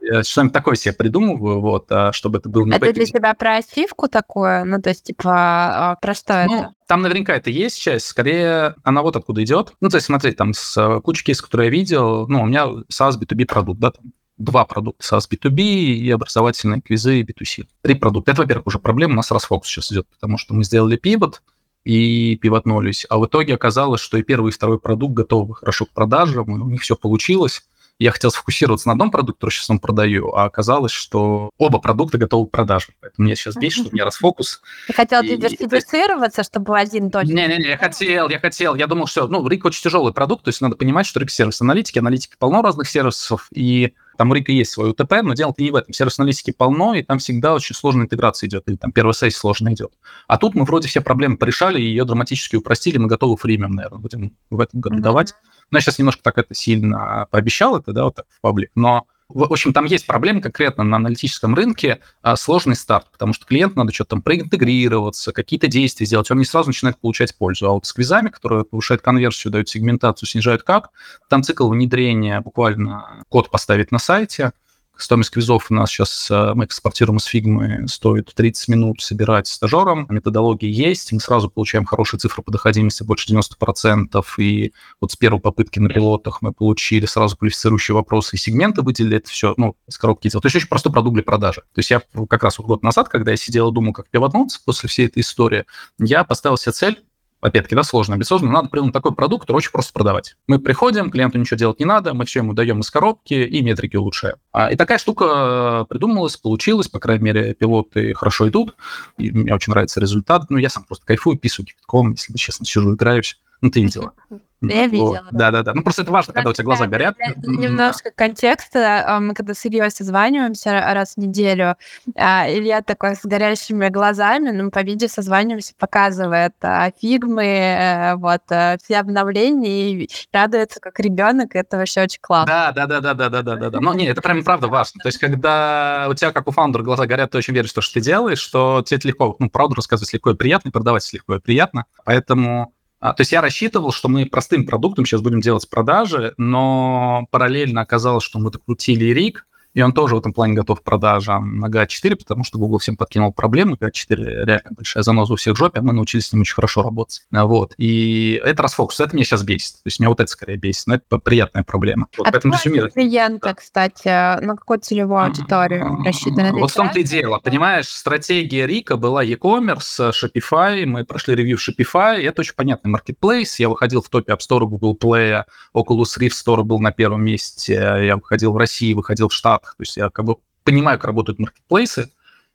Я что-нибудь такое себе придумываю, вот, а, чтобы это было... Это для тебя про ачивку такое? Ну, то есть, типа, а, про что ну, это? Там наверняка это есть часть, скорее она вот откуда идет. Ну, то есть, смотри, там с э, кучей кейсов, которые я видел, ну, у меня SaaS B2B продукт, да, там два продукта SaaS B2B и образовательные квизы B2C. Три продукта. Это, во-первых, уже проблема, у нас расфокус сейчас идет, потому что мы сделали пивот, и пивотнулись. А в итоге оказалось, что и первый, и второй продукт готовы хорошо к продажам, и у них все получилось. Я хотел сфокусироваться на одном продукте, который сейчас он продаю, а оказалось, что оба продукта готовы к продаже. Поэтому мне сейчас бесит, что у меня расфокус. Ты хотел и... диверсифицироваться, чтобы один точно... Не-не-не, я хотел, я хотел. Я думал, что, ну, Рик очень тяжелый продукт, то есть надо понимать, что Рик сервис аналитики, аналитики полно разных сервисов, и там у Рика есть свой УТП, но дело-то не в этом. Сервис аналитики полно, и там всегда очень сложная интеграция идет, или там первая сессия сложно идет. А тут мы вроде все проблемы порешали, и ее драматически упростили, мы готовы фримем, наверное, будем в этом году mm-hmm. давать. Но я сейчас немножко так это сильно пообещал, это, да, вот так в паблик, но в общем, там есть проблемы конкретно на аналитическом рынке, а, сложный старт, потому что клиент надо что-то там проинтегрироваться, какие-то действия сделать, он не сразу начинает получать пользу. А вот с квизами, которые повышают конверсию, дают сегментацию, снижают как, там цикл внедрения, буквально код поставить на сайте – Стоимость квизов у нас сейчас, э, мы экспортируем из фигмы, стоит 30 минут собирать стажером. Методология есть, мы сразу получаем хорошие цифры по доходимости, больше 90%. И вот с первой попытки на пилотах мы получили сразу квалифицирующие вопросы и сегменты выделили. Это все, ну, из коробки делать. То есть очень простой продукт для продажи. То есть я как раз вот год назад, когда я сидел и думал, как пивотнуться после всей этой истории, я поставил себе цель опять-таки, да, сложно, амбициозно, надо придумать такой продукт, который очень просто продавать. Мы приходим, клиенту ничего делать не надо, мы все ему даем из коробки и метрики улучшаем. А, и такая штука придумалась, получилась, по крайней мере, пилоты хорошо идут, и мне очень нравится результат. Ну, я сам просто кайфую, писаю кипятком, если честно, сижу, играюсь. Ну, ты видела. Я видела. Да-да-да. Ну, просто это важно, когда у тебя глаза горят. Немножко контекста. А, мы когда с Ильей созваниваемся раз в неделю, а, Илья такой с горящими глазами, ну, по видео созваниваемся, показывает а, фигмы, э, вот, э, все обновления и радуется как ребенок, это вообще очень классно. Да, да, да, да, да, да, да, да. Но не, это прям правда важно. То есть, когда у тебя, как у фаундера, глаза горят, ты очень веришь в то, что ты делаешь, что тебе это легко, ну, правду рассказывать легко и приятно, и продавать легко и приятно. Поэтому то есть я рассчитывал, что мы простым продуктом сейчас будем делать продажи, но параллельно оказалось, что мы докрутили RIG, и он тоже в этом плане готов к продажам на GA4, потому что Google всем подкинул проблемы. GA4 реально большая заноза у всех в жопе, а мы научились с ним очень хорошо работать. А, вот. И это расфокус. Это меня сейчас бесит. То есть меня вот это скорее бесит. Но это приятная проблема. Вот, а поэтому суммируй. клиента, кстати, на какую целевую аудиторию рассчитаны? Вот в том-то и дело. Понимаешь, стратегия Рика была e-commerce, Shopify. Мы прошли ревью Shopify. Это очень понятный маркетплейс. Я выходил в топе App Store, Google Play, Oculus Rift Store был на первом месте. Я выходил в России, выходил в Штат то есть я как бы понимаю, как работают маркетплейсы,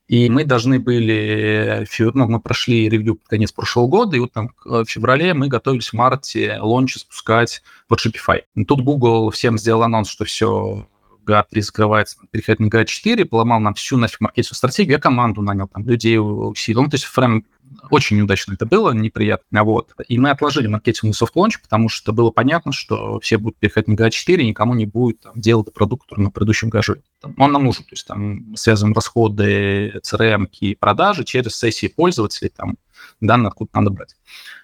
и мы должны были, ну, мы прошли ревью под конец прошлого года, и вот там в феврале мы готовились в марте launch запускать в Shopify. И тут Google всем сделал анонс, что все, GA3 закрывается, переходит на GA4, поломал нам всю нафиг маркетинговую стратегию, я команду нанял, там, людей усилил. Ну, то есть прям очень неудачно это было, неприятно. Вот. И мы отложили маркетинговый soft launch, потому что было понятно, что все будут переходить на GA4, и никому не будет там, делать продукт, на предыдущем GA же. Он нам нужен, то есть там связываем расходы CRM и продажи через сессии пользователей, там данные откуда надо брать.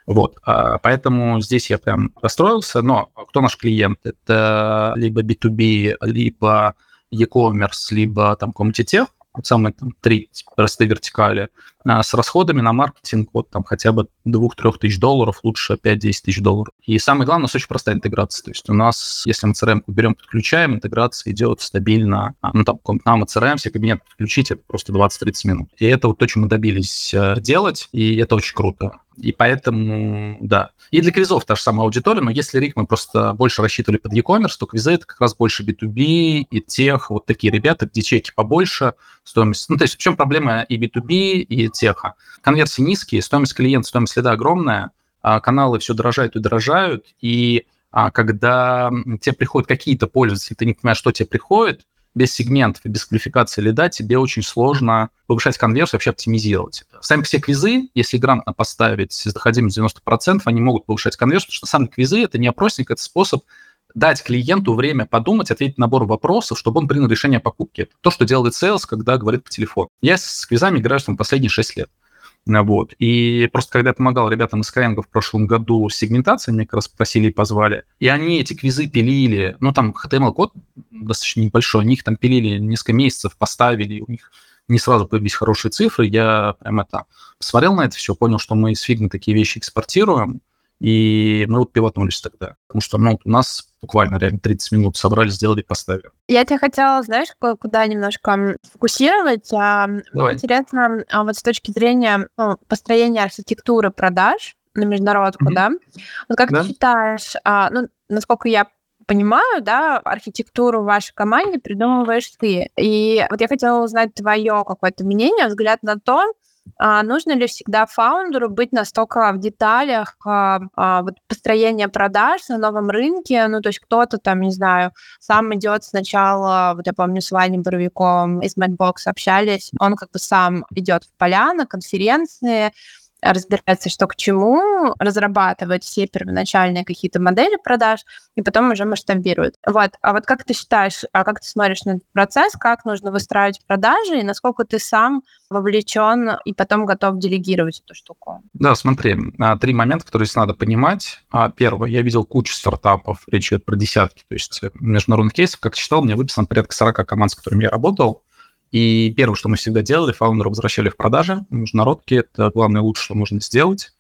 Вот, а, поэтому здесь я прям расстроился, но кто наш клиент? Это либо B2B, либо e-commerce, либо там коммунитет, самые там, три простые вертикали, а, с расходами на маркетинг вот там хотя бы 2-3 тысяч долларов, лучше 5-10 тысяч долларов. И самое главное, у нас очень простая интеграция. То есть у нас, если мы CRM берем, подключаем, интеграция идет стабильно. А, ну, там, нам CRM, все кабинеты подключить, это просто 20-30 минут. И это вот то, чем мы добились э, делать, и это очень круто. И поэтому, да. И для квизов та же самая аудитория, но если Рик мы просто больше рассчитывали под e-commerce, то квизы это как раз больше B2B и тех, вот такие ребята, где чеки побольше, стоимость. Ну, то есть в чем проблема и B2B, и теха? Конверсии низкие, стоимость клиента, стоимость следа огромная, а каналы все дорожают и дорожают, и а, когда тебе приходят какие-то пользователи, ты не понимаешь, что тебе приходит, без сегментов и без квалификации лида тебе очень сложно повышать конверсию, вообще оптимизировать. Сами все квизы, если грамотно поставить с доходимостью 90%, они могут повышать конверсию, потому что сами квизы — это не опросник, это способ дать клиенту время подумать, ответить на набор вопросов, чтобы он принял решение о покупке. Это то, что делает sales, когда говорит по телефону. Я с квизами играю там, последние 6 лет. Вот. И просто когда я помогал ребятам из Skyeng в прошлом году с сегментацией, меня как раз спросили и позвали, и они эти квизы пилили, ну, там HTML-код достаточно небольшой, они их там пилили несколько месяцев, поставили, у них не сразу появились хорошие цифры, я прям это посмотрел на это все, понял, что мы с Figma такие вещи экспортируем, и мы вот пивотнулись тогда. Потому что ну, у нас буквально реально 30 минут собрали, сделали, поставили. Я тебя хотела, знаешь, куда немножко фокусировать. Давай. Интересно, а вот с точки зрения ну, построения архитектуры продаж на международку, mm-hmm. да? Вот как да? ты считаешь, а, ну, насколько я понимаю, да, архитектуру вашей команде придумываешь ты. И вот я хотела узнать твое какое-то мнение, взгляд на то, а нужно ли всегда фаундеру быть настолько в деталях а, а, вот построения продаж на новом рынке? Ну, то есть кто-то там, не знаю, сам идет сначала, вот я помню, с Ваней Боровиком из Madbox общались, он как бы сам идет в поля на конференции, разбирается, что к чему, разрабатывает все первоначальные какие-то модели продаж, и потом уже масштабирует. Вот. А вот как ты считаешь, а как ты смотришь на этот процесс, как нужно выстраивать продажи, и насколько ты сам вовлечен и потом готов делегировать эту штуку? Да, смотри, а, три момента, которые здесь надо понимать. А, первое, я видел кучу стартапов, речь идет про десятки, то есть международных кейсов, как читал, мне выписано порядка 40 команд, с которыми я работал, и первое, что мы всегда делали, фаундеров возвращали в продажи. Международки – это главное лучшее, что можно сделать,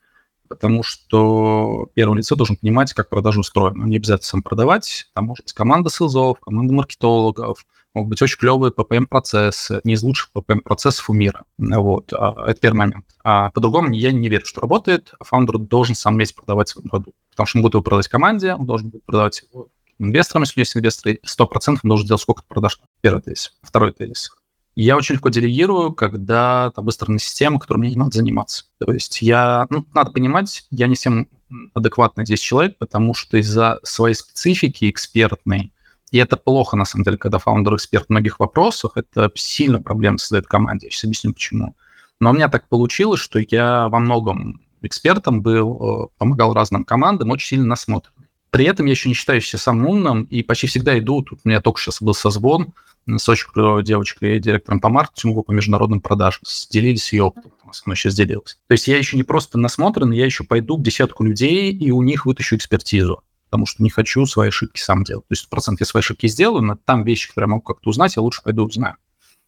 потому что первое лицо должен понимать, как продажа устроена. Не обязательно сам продавать. Там может быть команда селзов, команда маркетологов, могут быть очень клевые PPM-процессы, не из лучших PPM-процессов у мира. Вот. А, это первый момент. А по-другому я не верю, что работает. Фаундер должен сам весь продавать свой продукт, потому что он будет его продавать команде, он должен будет продавать его инвесторам, если есть инвесторы, 100% он должен делать сколько продаж. Первый тезис. Второй тезис. Я очень легко делегирую, когда там выстроена система, которой мне не надо заниматься. То есть я, ну, надо понимать, я не всем адекватный здесь человек, потому что из-за своей специфики экспертной, и это плохо, на самом деле, когда фаундер эксперт в многих вопросах, это сильно проблема создает команде. Я сейчас объясню, почему. Но у меня так получилось, что я во многом экспертом был, э, помогал разным командам, очень сильно насмотрен. При этом я еще не считаю себя самым умным, и почти всегда иду, тут у меня только сейчас был созвон, с очень клевой девочкой, директором по маркетингу, по международным продажам. Делились ее опытом, со мной сейчас делилась. То есть я еще не просто насмотрен, я еще пойду к десятку людей и у них вытащу экспертизу потому что не хочу свои ошибки сам делать. То есть процент я свои ошибки сделаю, но там вещи, которые я могу как-то узнать, я лучше пойду узнаю.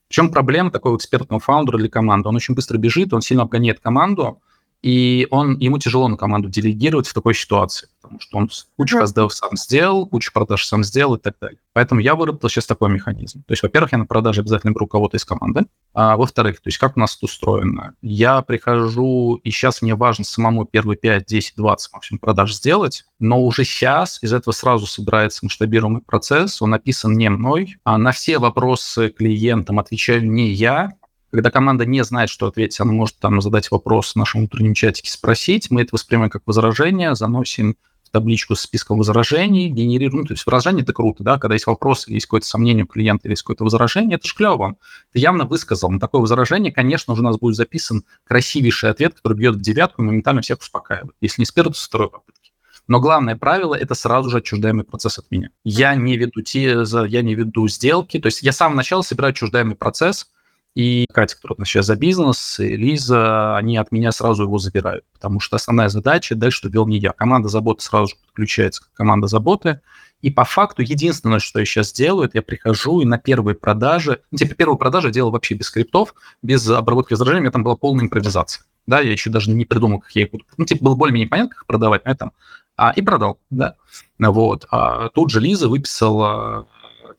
В чем проблема такого экспертного фаундера для команды? Он очень быстро бежит, он сильно обгоняет команду, и он, ему тяжело на команду делегировать в такой ситуации, потому что он кучу mm раздев сам сделал, кучу продаж сам сделал и так далее. Поэтому я выработал сейчас такой механизм. То есть, во-первых, я на продаже обязательно беру кого-то из команды, а во-вторых, то есть как у нас это устроено? Я прихожу, и сейчас мне важно самому первые 5, 10, 20 максимум продаж сделать, но уже сейчас из этого сразу собирается масштабируемый процесс, он написан не мной, а на все вопросы клиентам отвечаю не я, когда команда не знает, что ответить, она может там задать вопрос в нашем внутреннем чатике, спросить. Мы это воспринимаем как возражение, заносим в табличку с списком возражений, генерируем. Ну, то есть возражение – это круто, да, когда есть вопрос, есть какое-то сомнение у клиента или есть какое-то возражение, это же клево. Ты явно высказал. На такое возражение, конечно уже у нас будет записан красивейший ответ, который бьет в девятку и моментально всех успокаивает. Если не с первой, то с второй попытки. Но главное правило – это сразу же отчуждаемый процесс от меня. Я не веду те, я не веду сделки, то есть я с самого начала собираю отчуждаемый процесс – и Катя, которая отвечает за бизнес, и Лиза, они от меня сразу его забирают, потому что основная задача дальше, что вел не я. Команда заботы сразу же подключается как команда заботы, и по факту единственное, что я сейчас делаю, это я прихожу и на первые продажи, ну, типа первые продажи я делал вообще без скриптов, без обработки возражений, у меня там была полная импровизация. Да, я еще даже не придумал, как я их буду... Ну, типа, было более-менее понятно, как продавать, но я там... А, и продал, да. Вот. А тут же Лиза выписала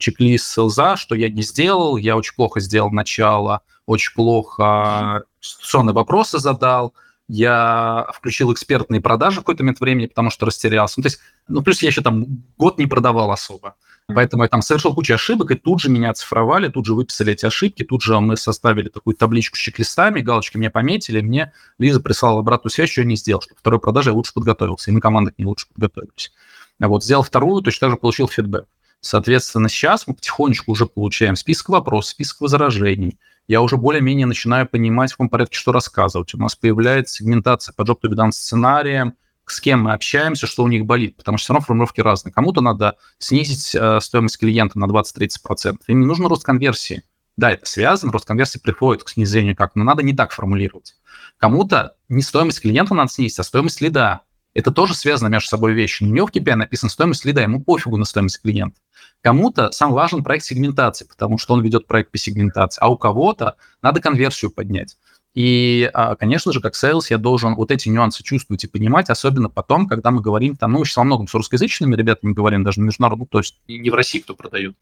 чек-лист СЛЗа, что я не сделал, я очень плохо сделал начало, очень плохо институционные вопросы задал, я включил экспертные продажи в какой-то момент времени, потому что растерялся. Ну, то есть, ну, плюс я еще там год не продавал особо. Поэтому я там совершил кучу ошибок, и тут же меня оцифровали, тут же выписали эти ошибки, тут же мы составили такую табличку с чек-листами, галочки мне пометили, мне Лиза прислала обратную связь, что я не сделал, что второй продаже я лучше подготовился, и мы команда к ней лучше подготовились. А вот сделал вторую, точно так же получил фидбэк. Соответственно, сейчас мы потихонечку уже получаем список вопросов, список возражений. Я уже более-менее начинаю понимать, в каком порядке что рассказывать. У нас появляется сегментация по job to be done сценариям, с кем мы общаемся, что у них болит, потому что все равно формулировки разные. Кому-то надо снизить э, стоимость клиента на 20-30%. Им не нужен рост конверсии. Да, это связано, просто конверсия приходит к снижению как, но надо не так формулировать. Кому-то не стоимость клиента надо снизить, а стоимость лида. Это тоже связано между собой вещи. У него в KPI написано стоимость лида, ему пофигу на стоимость клиента. Кому-то сам важен проект сегментации, потому что он ведет проект по сегментации, а у кого-то надо конверсию поднять. И, а, конечно же, как sales я должен вот эти нюансы чувствовать и понимать, особенно потом, когда мы говорим, там, ну, сейчас во многом с русскоязычными ребятами говорим, даже международно, то есть не в России кто продает,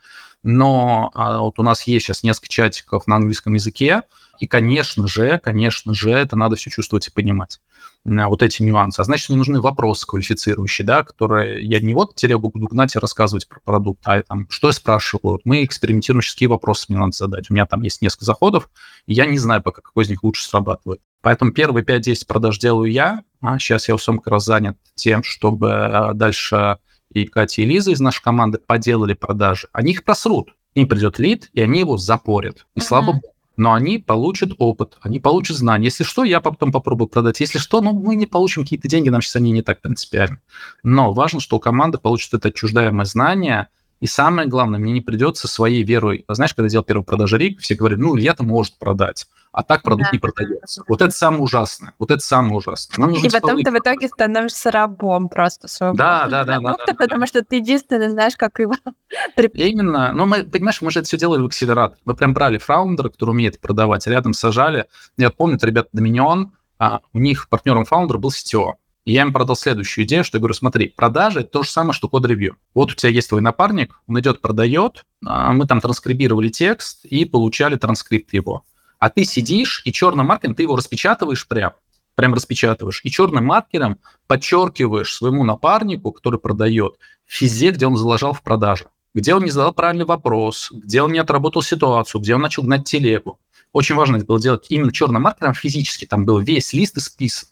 но а, вот у нас есть сейчас несколько чатиков на английском языке, и, конечно же, конечно же, это надо все чувствовать и понимать вот эти нюансы. А значит, мне нужны вопросы квалифицирующие, да, которые я не вот телегу буду гнать и рассказывать про продукт, а там, что я спрашиваю. Мы экспериментируем, какие вопросы мне надо задать. У меня там есть несколько заходов, и я не знаю пока, какой из них лучше срабатывает. Поэтому первые 5-10 продаж делаю я, а сейчас я в как раз занят тем, чтобы а, дальше и Катя, и Лиза из нашей команды поделали продажи. Они их просрут. Им придет лид, и они его запорят. И uh-huh. слава богу но они получат опыт, они получат знания. Если что, я потом попробую продать. Если что, ну, мы не получим какие-то деньги, нам сейчас они не так принципиальны. Но важно, что у команды получит это отчуждаемое знание, и самое главное, мне не придется своей верой. Знаешь, когда я делал первую продажу Рик, все говорили, ну, Илья-то может продать а так продукт да. не продается. Вот это самое ужасное. Вот это самое ужасное. Нам и потом ты в итоге становишься рабом просто своего да, да, да, да, да, потому да. что ты единственный знаешь, как его... Именно. Но мы, понимаешь, мы же это все делали в акселератор. Мы прям брали фаундера, который умеет продавать, рядом сажали. Я помню, ребята Доминион, а, у них партнером фаундера был CTO. И я им продал следующую идею, что я говорю, смотри, продажи – то же самое, что код-ревью. Вот у тебя есть твой напарник, он идет, продает, а мы там транскрибировали текст и получали транскрипт его а ты сидишь и черным маркером ты его распечатываешь прям, прям распечатываешь, и черным маркером подчеркиваешь своему напарнику, который продает, везде, где он заложил в продаже, где он не задал правильный вопрос, где он не отработал ситуацию, где он начал гнать телегу. Очень важно это было делать именно черным маркером физически, там был весь лист исписан.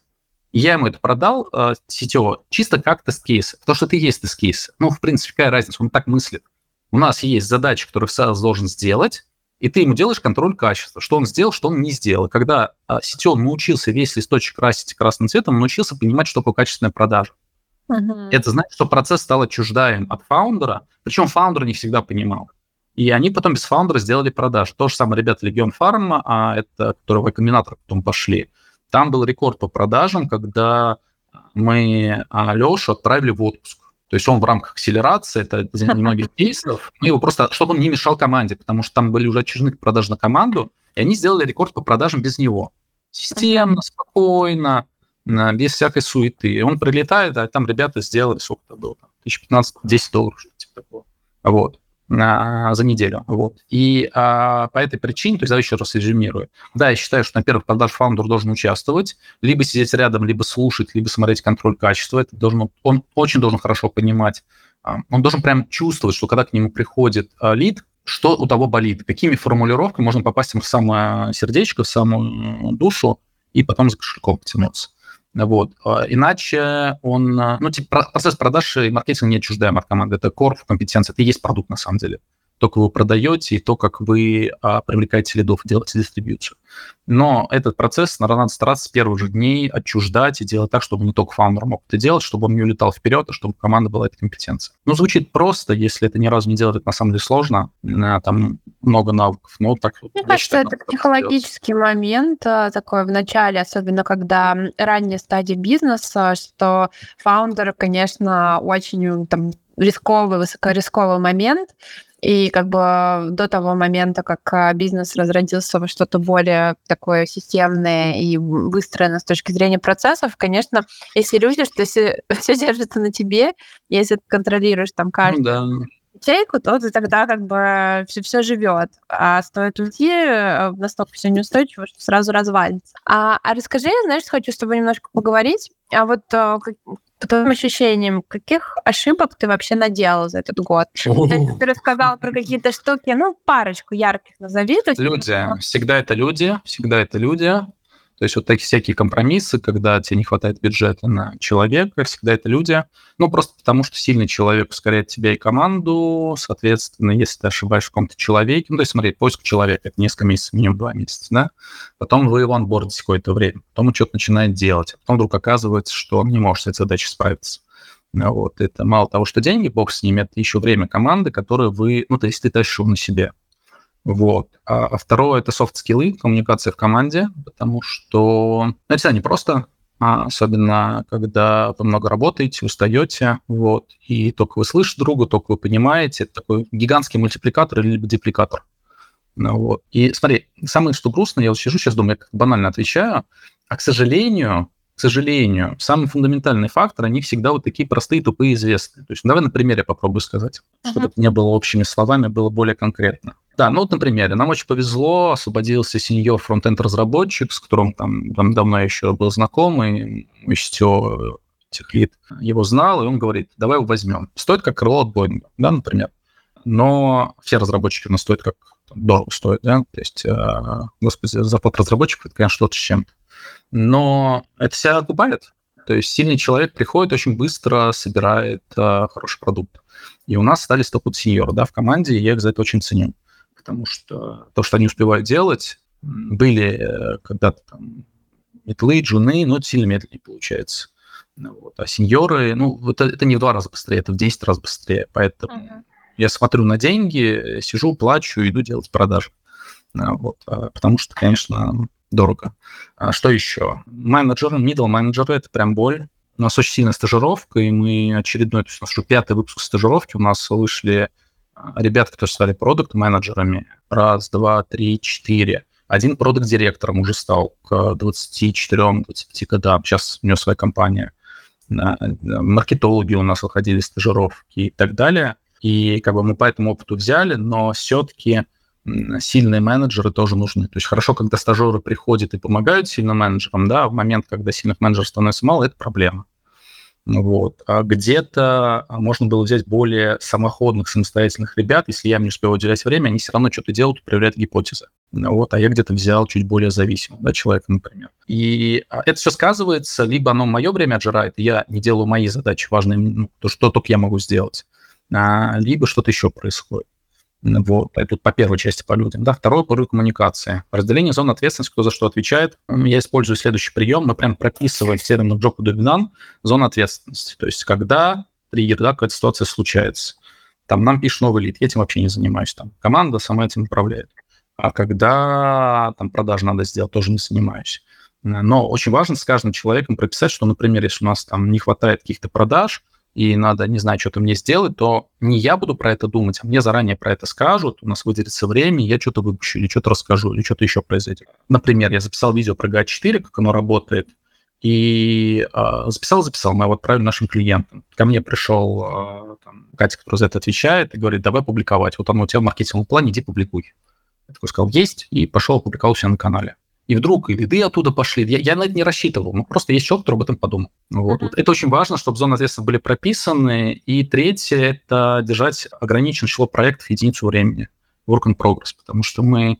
И я ему это продал э, CTO чисто как test case, потому что это и есть test case. Ну, в принципе, какая разница, он так мыслит. У нас есть задача, которую sales должен сделать, и ты ему делаешь контроль качества, что он сделал, что он не сделал. Когда а, CTO научился весь листочек красить красным цветом, он научился понимать, что такое качественная продажа. Uh-huh. Это значит, что процесс стал отчуждаем от фаундера, причем фаундер не всегда понимал. И они потом без фаундера сделали продаж. То же самое ребята Легион Фарма, а это, которые в Экоминатор потом пошли. Там был рекорд по продажам, когда мы а, Лешу отправили в отпуск. То есть он в рамках акселерации, это один из многих кейсов, мы его просто, чтобы он не мешал команде, потому что там были уже отчуждены продажи на команду, и они сделали рекорд по продажам без него. Системно, спокойно, без всякой суеты. И он прилетает, а там ребята сделали, сколько это было, 1015-10 долларов, что-то типа такого. Вот за неделю. Вот. И а, по этой причине, то есть я еще раз резюмирую, да, я считаю, что на первых продаж фаундер должен участвовать, либо сидеть рядом, либо слушать, либо смотреть контроль качества. Это должен, он очень должен хорошо понимать. А, он должен прям чувствовать, что когда к нему приходит а, лид, что у того болит, какими формулировками можно попасть ему в самое сердечко, в самую душу, и потом за кошельком потянуться. Вот. А, иначе он... А, ну, типа, процесс продаж и маркетинга не отчуждаем от команды. Это core компетенция. Это и есть продукт на самом деле только вы продаете, и то, как вы а, привлекаете лидов, делаете дистрибьюцию. Но этот процесс надо стараться с первых же дней отчуждать и делать так, чтобы не только фаундер мог это делать, чтобы он не улетал вперед, а чтобы у команды была эта компетенция. Ну, звучит просто, если это ни разу не делать, это на самом деле сложно, там много навыков, но так Мне кажется, это психологический делать. момент а, такой в начале, особенно когда ранняя стадия бизнеса, что фаундер, конечно, очень там рисковый, высокорисковый момент, и как бы до того момента, как а, бизнес разродился во что-то более такое системное и выстроено с точки зрения процессов, конечно, есть иллюзия, что если все держится на тебе, если ты контролируешь там каждую да. Ячейку, то ты тогда как бы все, все живет. А стоит уйти, э, настолько все неустойчиво, что сразу развалится. А, а расскажи, знаешь, хочу с тобой немножко поговорить. А вот а, по твоим ощущениям, каких ошибок ты вообще наделал за этот год? Ты рассказал про какие-то штуки, ну, парочку ярких назови. Люди. Всегда это люди, всегда это люди. То есть вот такие всякие компромиссы, когда тебе не хватает бюджета на человека, всегда это люди. Ну, просто потому что сильный человек ускоряет тебя и команду, соответственно, если ты ошибаешься в каком-то человеке, ну, то есть, смотри, поиск человека, это несколько месяцев, минимум два месяца, да, потом вы его анбордите какое-то время, потом он что-то начинает делать, а потом вдруг оказывается, что он не может с этой задачей справиться. Вот, это мало того, что деньги, бог с ними, это еще время команды, которое вы, ну, то есть ты его на себе. Вот. А, а второе – это софт-скиллы, коммуникация в команде, потому что ну, это всегда непросто, а особенно когда вы много работаете, устаете, вот, и только вы слышите друга, только вы понимаете, это такой гигантский мультипликатор или депликатор. Ну, вот. И смотри, самое что грустно, я вот сижу сейчас думаю, я как банально отвечаю, а, к сожалению, к сожалению, самый фундаментальный фактор, они всегда вот такие простые, тупые, известные. То есть давай на примере попробую сказать, uh-huh. чтобы это не было общими словами, было более конкретно. Да, ну вот на примере. Нам очень повезло, освободился сеньор фронтенд разработчик, с которым там, там давно еще был знаком, и все этих лид его знал, и он говорит, давай его возьмем. Стоит как крыло от Боинга, да, например. Но все разработчики у нас стоят как дорого стоят, да, то есть, э, господи, зарплата разработчиков, это, конечно, что-то с чем-то но это себя окупает. То есть сильный человек приходит очень быстро, собирает э, хороший продукт. И у нас остались только сеньоры да, в команде, и я их за это очень ценю. Потому что то, что они успевают делать, были э, когда-то там метлы, джуны, но это сильно медленнее получается. Ну вот. А сеньоры, ну, это, это не в два раза быстрее, это в 10 раз быстрее. Поэтому uh-huh. я смотрю на деньги, сижу, плачу, иду делать продажи. Вот. А, потому что, конечно, дорого. А что еще? Менеджеры, middle менеджеры это прям боль. У нас очень сильная стажировка, и мы очередной, то есть у нас уже пятый выпуск стажировки, у нас вышли ребята, которые стали продукт-менеджерами. Раз, два, три, четыре. Один продукт-директором уже стал к 24-25 годам. Сейчас у него своя компания. Маркетологи у нас выходили стажировки и так далее. И как бы мы по этому опыту взяли, но все-таки сильные менеджеры тоже нужны. То есть хорошо, когда стажеры приходят и помогают сильным менеджерам, да, в момент, когда сильных менеджеров становится мало, это проблема. Вот. А где-то а, можно было взять более самоходных, самостоятельных ребят, если я им не успел уделять время, они все равно что-то делают, проверяют гипотезы. Вот, а я где-то взял чуть более зависимого да, человека, например. И а, это все сказывается, либо оно мое время отжирает, я не делаю мои задачи важные, ну, то, что только я могу сделать, а, либо что-то еще происходит. Вот, тут по первой части по людям. Да, второе по коммуникации. Разделение зон ответственности, кто за что отвечает. Я использую следующий прием. Мы прям прописываем в терминах Job Dominant зону ответственности. То есть, когда триггер, да, какая-то ситуация случается. Там нам пишет новый лид, я этим вообще не занимаюсь. Там команда сама этим управляет. А когда там продажи надо сделать, тоже не занимаюсь. Но очень важно с каждым человеком прописать, что, например, если у нас там не хватает каких-то продаж, и надо, не знаю, что-то мне сделать, то не я буду про это думать, а мне заранее про это скажут, у нас выделится время, я что-то выпущу, или что-то расскажу, или что-то еще произойдет. Например, я записал видео про GA4, как оно работает, и э, записал, записал, мы его отправили нашим клиентам. Ко мне пришел э, там, Катя, который за это отвечает, и говорит, давай публиковать. Вот оно у тебя в маркетинговом плане, иди публикуй. Я такой сказал, есть, и пошел, опубликовал все на канале и вдруг и лиды оттуда пошли. Я, я на это не рассчитывал, но просто есть человек, который об этом подумал. Вот. Uh-huh. Это очень важно, чтобы зоны ответственности были прописаны. И третье – это держать ограниченное число проектов единицу времени, work in progress, потому что мы...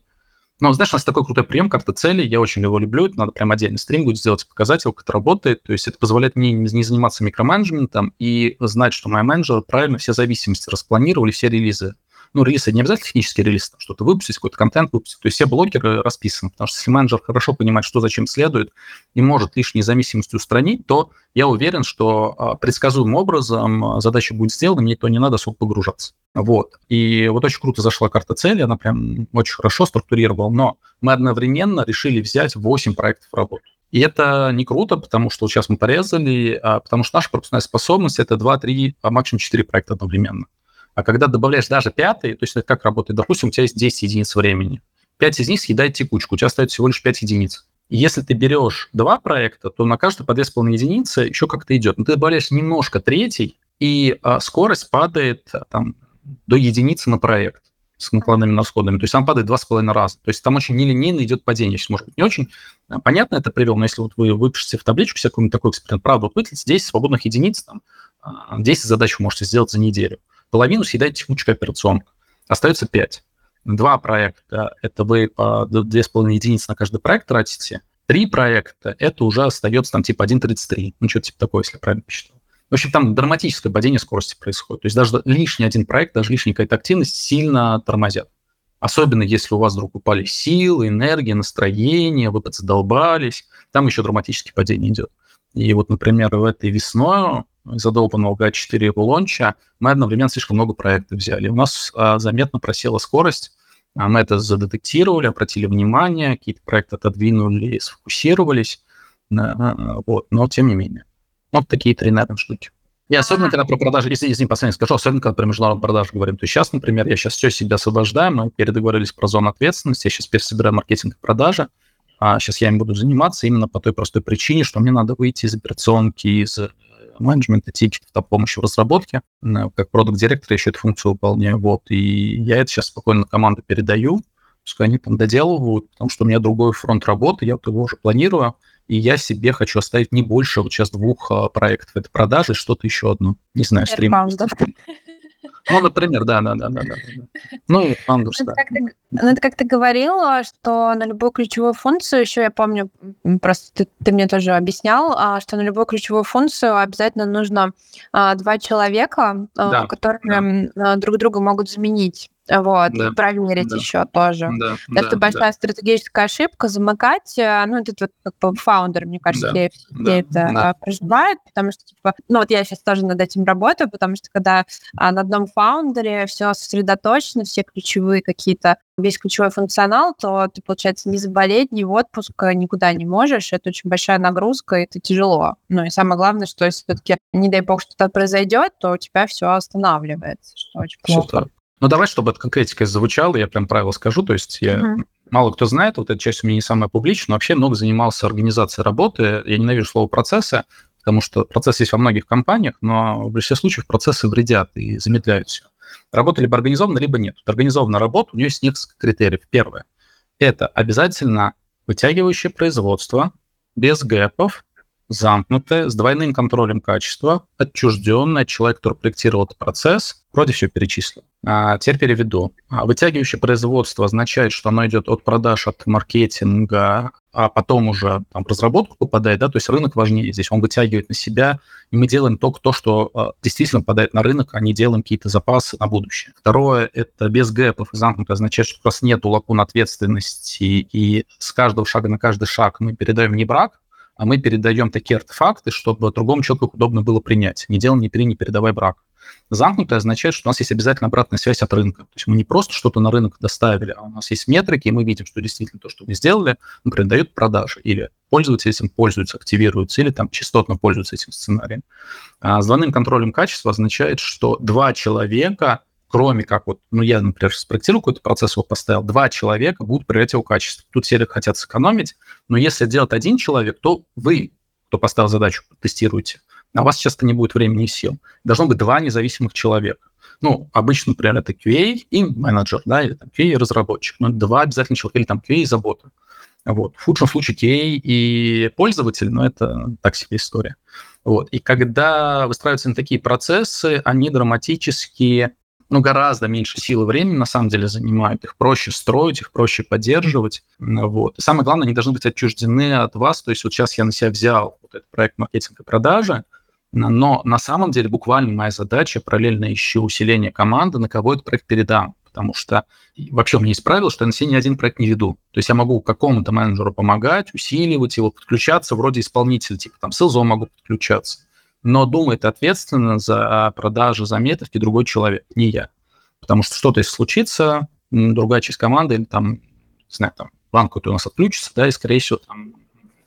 Ну, знаешь, у нас такой крутой прием, карта цели, я очень его люблю, это надо прям отдельный стрим будет сделать, показатель, как это работает, то есть это позволяет мне не заниматься микроменеджментом и знать, что мои менеджеры правильно все зависимости распланировали, все релизы ну, релиз, это не обязательно технический релиз, там, что-то выпустить, какой-то контент выпустить. То есть все блокеры расписаны, потому что если менеджер хорошо понимает, что зачем следует, и может лишние зависимости устранить, то я уверен, что а, предсказуемым образом а, задача будет сделана, мне то не надо особо погружаться. Вот. И вот очень круто зашла карта цели, она прям очень хорошо структурировала, но мы одновременно решили взять 8 проектов в работу. И это не круто, потому что вот сейчас мы порезали, а потому что наша пропускная способность – это 2-3, а максимум 4 проекта одновременно. А когда добавляешь даже пятый, то есть это как работает? Допустим, у тебя есть 10 единиц времени. 5 из них съедает текучку, у тебя остается всего лишь 5 единиц. И если ты берешь два проекта, то на каждый по 2,5 единицы еще как-то идет. Но ты добавляешь немножко третий, и а, скорость падает а, там, до единицы на проект с накладными расходами. То есть там падает 2,5 раза. То есть там очень нелинейно идет падение. Сейчас, может быть, не очень а, понятно это привел, но если вот вы выпишете в табличку себе какой-нибудь такой эксперимент, правда, вот выделите 10 свободных единиц, там, 10 а, задач вы можете сделать за неделю половину съедает текучка операционка. Остается 5. Два проекта – это вы по 2,5 единицы на каждый проект тратите. Три проекта – это уже остается там типа 1,33. Ну, что-то типа такое, если я правильно посчитал. В общем, там драматическое падение скорости происходит. То есть даже лишний один проект, даже лишняя какая-то активность сильно тормозят. Особенно если у вас вдруг упали силы, энергия, настроение, вы задолбались, там еще драматическое падение идет. И вот, например, в этой весной задолбанного GA4 его лонча, мы одновременно слишком много проектов взяли. У нас а, заметно просела скорость, А мы это задетектировали, обратили внимание, какие-то проекты отодвинули, сфокусировались. Вот, но тем не менее. Вот такие три, наверное, штуки. И особенно, когда про продажи, если, если последний скажу, особенно, когда про международные продажи говорим, то сейчас, например, я сейчас все себя освобождаю, мы передоговорились про зону ответственности, я сейчас пересобираю маркетинг и продажи, а сейчас я им буду заниматься именно по той простой причине, что мне надо выйти из операционки, из э, менеджмента, тикетов, там, помощи в разработке. Как продукт-директор еще эту функцию выполняю. Вот. И я это сейчас спокойно команду передаю, пускай они там доделывают, потому что у меня другой фронт работы, я вот его уже планирую, и я себе хочу оставить не больше вот сейчас двух а, проектов. Это продажи, что-то еще одно. Не знаю, стрим. Ну, например, да, да, да, да, да. Ну, Андус, да. Ну, это как ты говорила, что на любую ключевую функцию, еще я помню, просто ты, ты мне тоже объяснял, а, что на любую ключевую функцию обязательно нужно а, два человека, а, да, которые да. друг друга могут заменить. Вот, да. проверить да. еще тоже. Да. Это да. большая да. стратегическая ошибка, замыкать. Э, ну, это вот как бы фаундер, мне кажется, да. все, да. это да. проживает, потому что, типа, ну, вот я сейчас тоже над этим работаю, потому что когда а, на одном фаундере все сосредоточено, все ключевые какие-то, весь ключевой функционал, то ты, получается, не заболеть, ни в отпуск никуда не можешь. Это очень большая нагрузка, и это тяжело. Ну, и самое главное, что если все-таки, не дай бог, что-то произойдет, то у тебя все останавливается, что очень плохо. Что ну, давай, чтобы это конкретикой звучало, я прям правила скажу. То есть я uh-huh. мало кто знает, вот эта часть у меня не самая публичная, но вообще много занимался организацией работы. Я ненавижу слово процессы, потому что процесс есть во многих компаниях, но в большинстве случаев процессы вредят и замедляют все. Работа либо организована, либо нет. Организованная работа, у нее есть несколько критериев. Первое – это обязательно вытягивающее производство, без гэпов, замкнутое, с двойным контролем качества, отчужденное, человек, который проектировал этот процесс, вроде все перечислил. А теперь переведу. А вытягивающее производство означает, что оно идет от продаж, от маркетинга, а потом уже там, в разработку попадает, да, то есть рынок важнее здесь, он вытягивает на себя, и мы делаем только то, что а, действительно попадает на рынок, а не делаем какие-то запасы на будущее. Второе, это без гэпов и замкнуто означает, что у нас нет лакун ответственности, и с каждого шага на каждый шаг мы передаем не брак, а мы передаем такие артефакты, чтобы другому человеку удобно было принять. Не делай, не бери, не передавай брак. Замкнутое означает, что у нас есть обязательно обратная связь от рынка. То есть мы не просто что-то на рынок доставили, а у нас есть метрики, и мы видим, что действительно то, что мы сделали, например, дает продажи, или пользователи этим пользуются, активируются, или там частотно пользуются этим сценарием. А с двойным контролем качества означает, что два человека кроме как вот, ну, я, например, спроектировал какой-то процесс, его поставил, два человека будут проверять его качество. Тут все хотят сэкономить, но если делать один человек, то вы, кто поставил задачу, тестируете. А у вас часто не будет времени и сил. Должно быть два независимых человека. Ну, обычно, например, это QA и менеджер, да, или там QA и разработчик. Но два обязательно человека, или там QA и забота. Вот. В худшем случае QA и пользователь, но это так себе история. Вот. И когда выстраиваются такие процессы, они драматически ну, гораздо меньше силы времени, на самом деле, занимают. Их проще строить, их проще поддерживать. Вот. И самое главное, они должны быть отчуждены от вас. То есть вот сейчас я на себя взял вот этот проект маркетинга и продажи, но на самом деле буквально моя задача параллельно ищу усиление команды, на кого этот проект передам. Потому что вообще у меня есть правило, что я на себе ни один проект не веду. То есть я могу какому-то менеджеру помогать, усиливать его, подключаться, вроде исполнителя, типа там селзо могу подключаться но думает ответственно за продажи заметовки другой человек, не я. Потому что что-то если случится, другая часть команды, или там, не знаю, там, банк у нас отключится, да, и, скорее всего, там,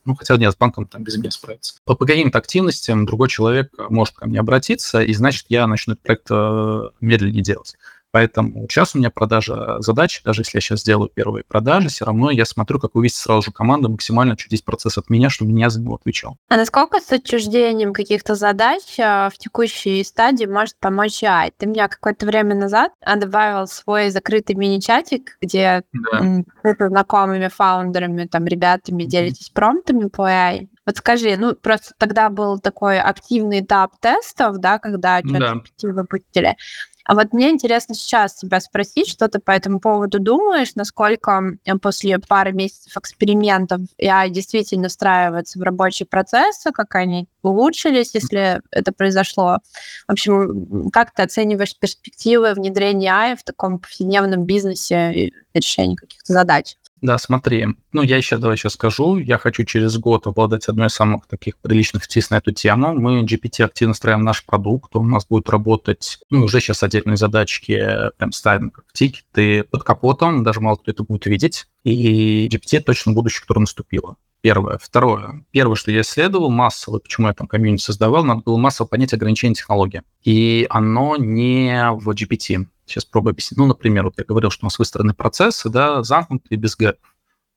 ну, хотя нет, с банком там без меня справиться. По, по каким-то активностям другой человек может ко мне обратиться, и значит, я начну этот проект э, медленнее делать. Поэтому сейчас у меня продажа задач, даже если я сейчас сделаю первые продажи, все равно я смотрю, как увидеть сразу же команду максимально отчудить процесс от меня, чтобы меня за него отвечал. А насколько с отчуждением каких-то задач а, в текущей стадии может помочь AI? Ты меня какое-то время назад добавил свой закрытый мини-чатик, где да. с знакомыми фаундерами, там, ребятами делитесь промптами по AI. Вот скажи, ну просто тогда был такой активный этап тестов, да, когда что-то да. выпустили. А вот мне интересно сейчас тебя спросить, что ты по этому поводу думаешь, насколько э, после пары месяцев экспериментов AI действительно встраивается в рабочие процессы, как они улучшились, если это произошло. В общем, как ты оцениваешь перспективы внедрения AI в таком повседневном бизнесе и решении каких-то задач? Да, смотри, ну я еще давай сейчас скажу, я хочу через год обладать одной из самых таких приличных птиц на эту тему. Мы GPT активно строим наш продукт, он у нас будет работать, ну уже сейчас отдельные задачки, прям ставим как тикеты под капотом, даже мало кто это будет видеть. И GPT точно будущее, которое наступило. Первое. Второе. Первое, что я исследовал массово, почему я там комьюнити создавал, надо было массово понять ограничения технологии. И оно не в GPT. Сейчас пробую объяснить. Ну, например, вот я говорил, что у нас выстроены процессы, да, замкнутые без гэп.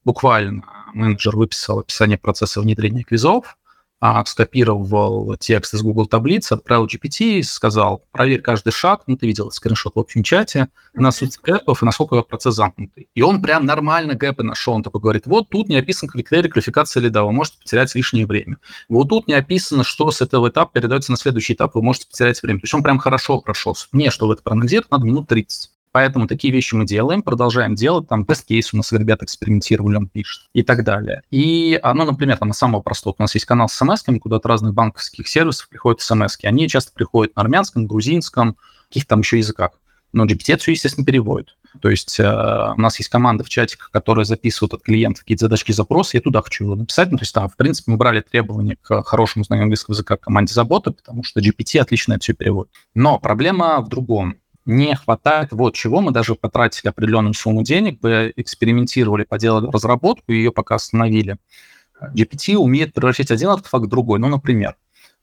Буквально менеджер выписал описание процесса внедрения квизов, а, скопировал текст из Google таблицы, отправил GPT и сказал, проверь каждый шаг, ну, ты видел скриншот в общем чате, на суть гэпов и насколько процесс замкнутый. И он прям нормально гэпы нашел, он такой говорит, вот тут не описан критерий квалификации лида, вы можете потерять лишнее время. Вот тут не описано, что с этого этапа передается на следующий этап, вы можете потерять время. То есть он прям хорошо прошел. Мне, чтобы это проанализировать, надо минут 30. Поэтому такие вещи мы делаем, продолжаем делать. Там тест-кейс у нас ребята экспериментировали, он пишет и так далее. И, ну, например, там, самого простого. У нас есть канал с смс куда от разных банковских сервисов приходят смс -ки. Они часто приходят на армянском, грузинском, каких-то там еще языках. Но GPT все, естественно, переводит. То есть э, у нас есть команда в чатиках, которая записывает от клиента какие-то задачки, запросы, я туда хочу его написать. Ну, то есть, да, в принципе, мы брали требования к хорошему знанию английского языка команде заботы, потому что GPT отлично это все переводит. Но проблема в другом не хватает вот чего. Мы даже потратили определенную сумму денег, бы экспериментировали, поделали разработку, ее пока остановили. GPT умеет превращать один артефакт в другой. Ну, например,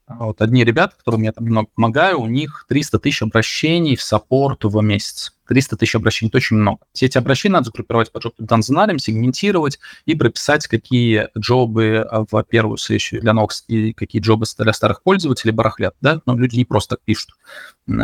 вот одни ребята, которым я там помогаю, у них 300 тысяч обращений в саппорт в месяц. 300 тысяч обращений, это очень много. Все эти обращения надо загруппировать по джоб сценариям, сегментировать и прописать, какие джобы в первую сессию для новых и какие джобы для старых пользователей барахлят. Да? Но люди не просто пишут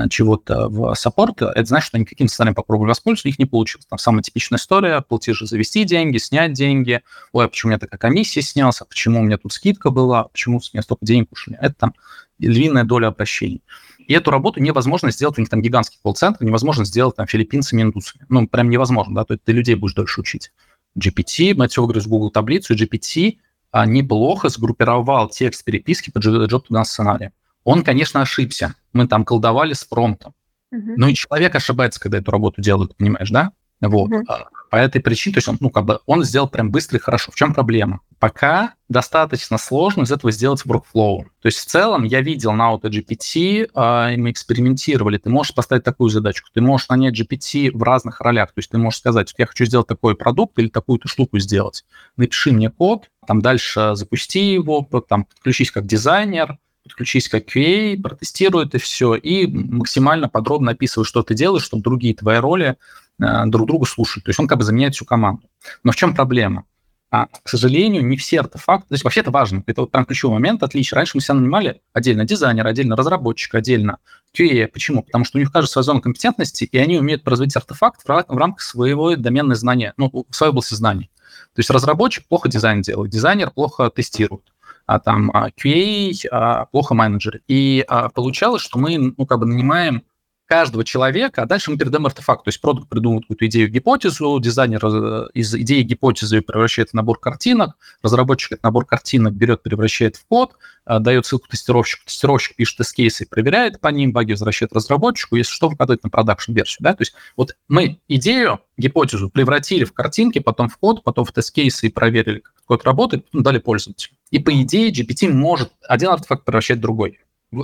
чего-то в саппорт. Это значит, что они каким сценарием попробовали воспользоваться, у них не получилось. Там самая типичная история, платежи завести деньги, снять деньги. Ой, а почему у меня такая комиссия снялась, а почему у меня тут скидка была, а почему с меня столько денег ушли. Это там львиная доля обращений. И эту работу невозможно сделать, у них там гигантский колл-центр, невозможно сделать там филиппинцами, индусами. Ну, прям невозможно, да, то есть ты людей будешь дольше учить. GPT, все выиграли в Google таблицу, и GPT а, неплохо сгруппировал текст переписки по job to сценарию. Он, конечно, ошибся. Мы там колдовали с промптом. Uh-huh. Ну и человек ошибается, когда эту работу делает, понимаешь, да? Вот. Uh-huh. По этой причине, то есть он, ну, как бы он сделал прям быстро и хорошо. В чем проблема? Пока достаточно сложно из этого сделать workflow. То есть в целом я видел на AutoGPT, э, и мы экспериментировали, ты можешь поставить такую задачку, ты можешь нанять GPT в разных ролях, то есть ты можешь сказать, я хочу сделать такой продукт или такую-то штуку сделать. Напиши мне код, там дальше запусти его, там подключись как дизайнер, подключись как QA, протестируй это все и максимально подробно описывай, что ты делаешь, чтобы другие твои роли друг друга слушали. То есть он как бы заменяет всю команду. Но в чем проблема? А, к сожалению, не все артефакты, то есть вообще это важно, это вот прям ключевой момент, отличие. Раньше мы себя нанимали отдельно дизайнера, отдельно разработчика, отдельно QA. Почему? Потому что у них каждая своя зона компетентности, и они умеют производить артефакт в, рамках своего доменной знания, ну, в своей области знаний. То есть разработчик плохо дизайн делает, дизайнер плохо тестирует а там а, QA а, плохо менеджеры. И а, получалось, что мы, ну, как бы нанимаем каждого человека, а дальше мы передаем артефакт. То есть продукт придумывает какую-то идею, гипотезу, дизайнер э, из идеи гипотезы превращает в набор картинок, разработчик этот набор картинок берет, превращает в код, э, дает ссылку тестировщику, тестировщик пишет тест-кейсы, проверяет по ним, баги возвращает разработчику, если что, выкладывает на продакшн-версию. Да? То есть вот мы идею, гипотезу превратили в картинки, потом в код, потом в тест-кейсы и проверили, как код работает, потом дали пользователю. И по идее GPT может один артефакт превращать в другой.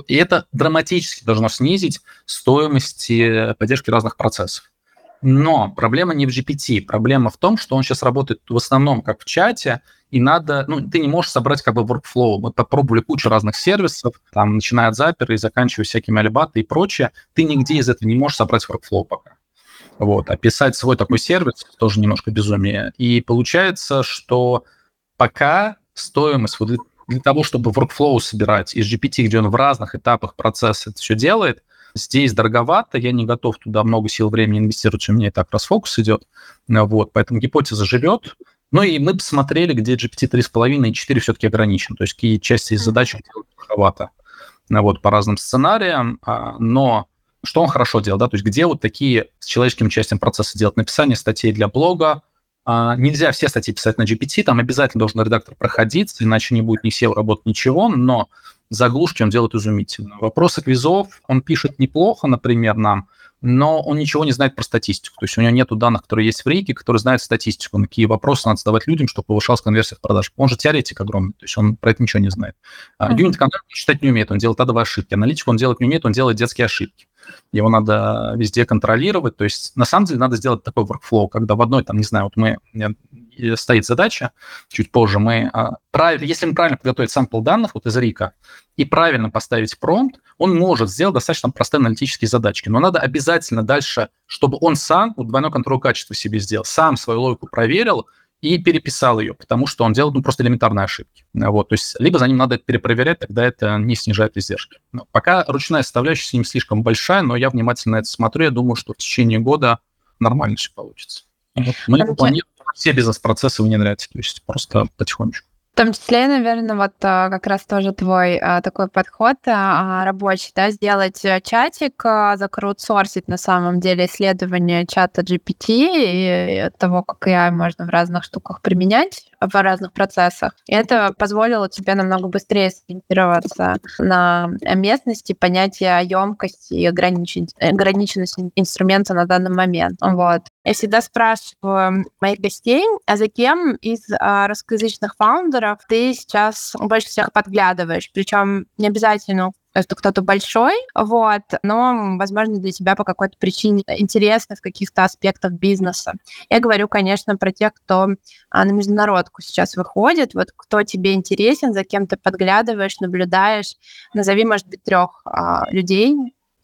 И это драматически должно снизить стоимость э, поддержки разных процессов. Но проблема не в GPT, проблема в том, что он сейчас работает в основном как в чате, и надо, ну, ты не можешь собрать как бы workflow. Мы попробовали кучу разных сервисов, там, начиная от Zapier и заканчивая всякими алибаты и прочее, ты нигде из этого не можешь собрать workflow пока. Вот, а писать свой такой сервис тоже немножко безумие. И получается, что пока стоимость вот для того, чтобы workflow собирать из GPT, где он в разных этапах процесса это все делает, здесь дороговато, я не готов туда много сил времени инвестировать, у меня и так расфокус идет. Вот, поэтому гипотеза живет. Ну и мы посмотрели, где GPT 3,5 и 4 все-таки ограничен, то есть какие части из задач дороговато. Вот, по разным сценариям, а, но что он хорошо делал, да, то есть где вот такие с человеческим участием процесса делать написание статей для блога, нельзя все статьи писать на GPT, там обязательно должен редактор проходиться, иначе не будет ни SEO работать, ничего, но заглушки он делает изумительно. Вопросы квизов он пишет неплохо, например, нам, но он ничего не знает про статистику. То есть у него нет данных, которые есть в Рике, которые знают статистику, на какие вопросы надо задавать людям, чтобы повышалась конверсия в продаж. Он же теоретик огромный, то есть он про это ничего не знает. Uh-huh. Юнит-контроль считать не умеет, он делает адовые ошибки. Аналитику он делать не умеет, он делает детские ошибки его надо везде контролировать. То есть, на самом деле, надо сделать такой workflow, когда в одной, там, не знаю, вот мы, стоит задача, чуть позже мы, а, правильно, если мы правильно подготовить сампл данных вот из Рика и правильно поставить промпт, он может сделать достаточно простые аналитические задачки. Но надо обязательно дальше, чтобы он сам, вот двойной контроль качества себе сделал, сам свою логику проверил, и переписал ее, потому что он делает ну, просто элементарные ошибки. Вот, то есть либо за ним надо это перепроверять, тогда это не снижает издержки. Но пока ручная составляющая с ним слишком большая, но я внимательно это смотрю, я думаю, что в течение года нормально все получится. Вот. Мы планируем все бизнес-процессы внедрять, то есть просто потихонечку. В том числе, наверное, вот а, как раз тоже твой а, такой подход а, рабочий, да, сделать э, чатик, закрутсорсить на самом деле исследование чата GPT и того, как AI можно в разных штуках применять, в разных процессах. И это позволило тебе намного быстрее сориентироваться на местности, понятие емкости и ограниченности инструмента на данный момент. Вот. Я всегда спрашиваю моих гостей, а за кем из а, русскоязычных фаундеров ты сейчас больше всех подглядываешь? Причем не обязательно что кто-то большой, вот, но, возможно, для тебя по какой-то причине интересно в каких-то аспектах бизнеса. Я говорю, конечно, про тех, кто а, на международку сейчас выходит, вот кто тебе интересен, за кем ты подглядываешь, наблюдаешь. Назови, может быть, трех а, людей.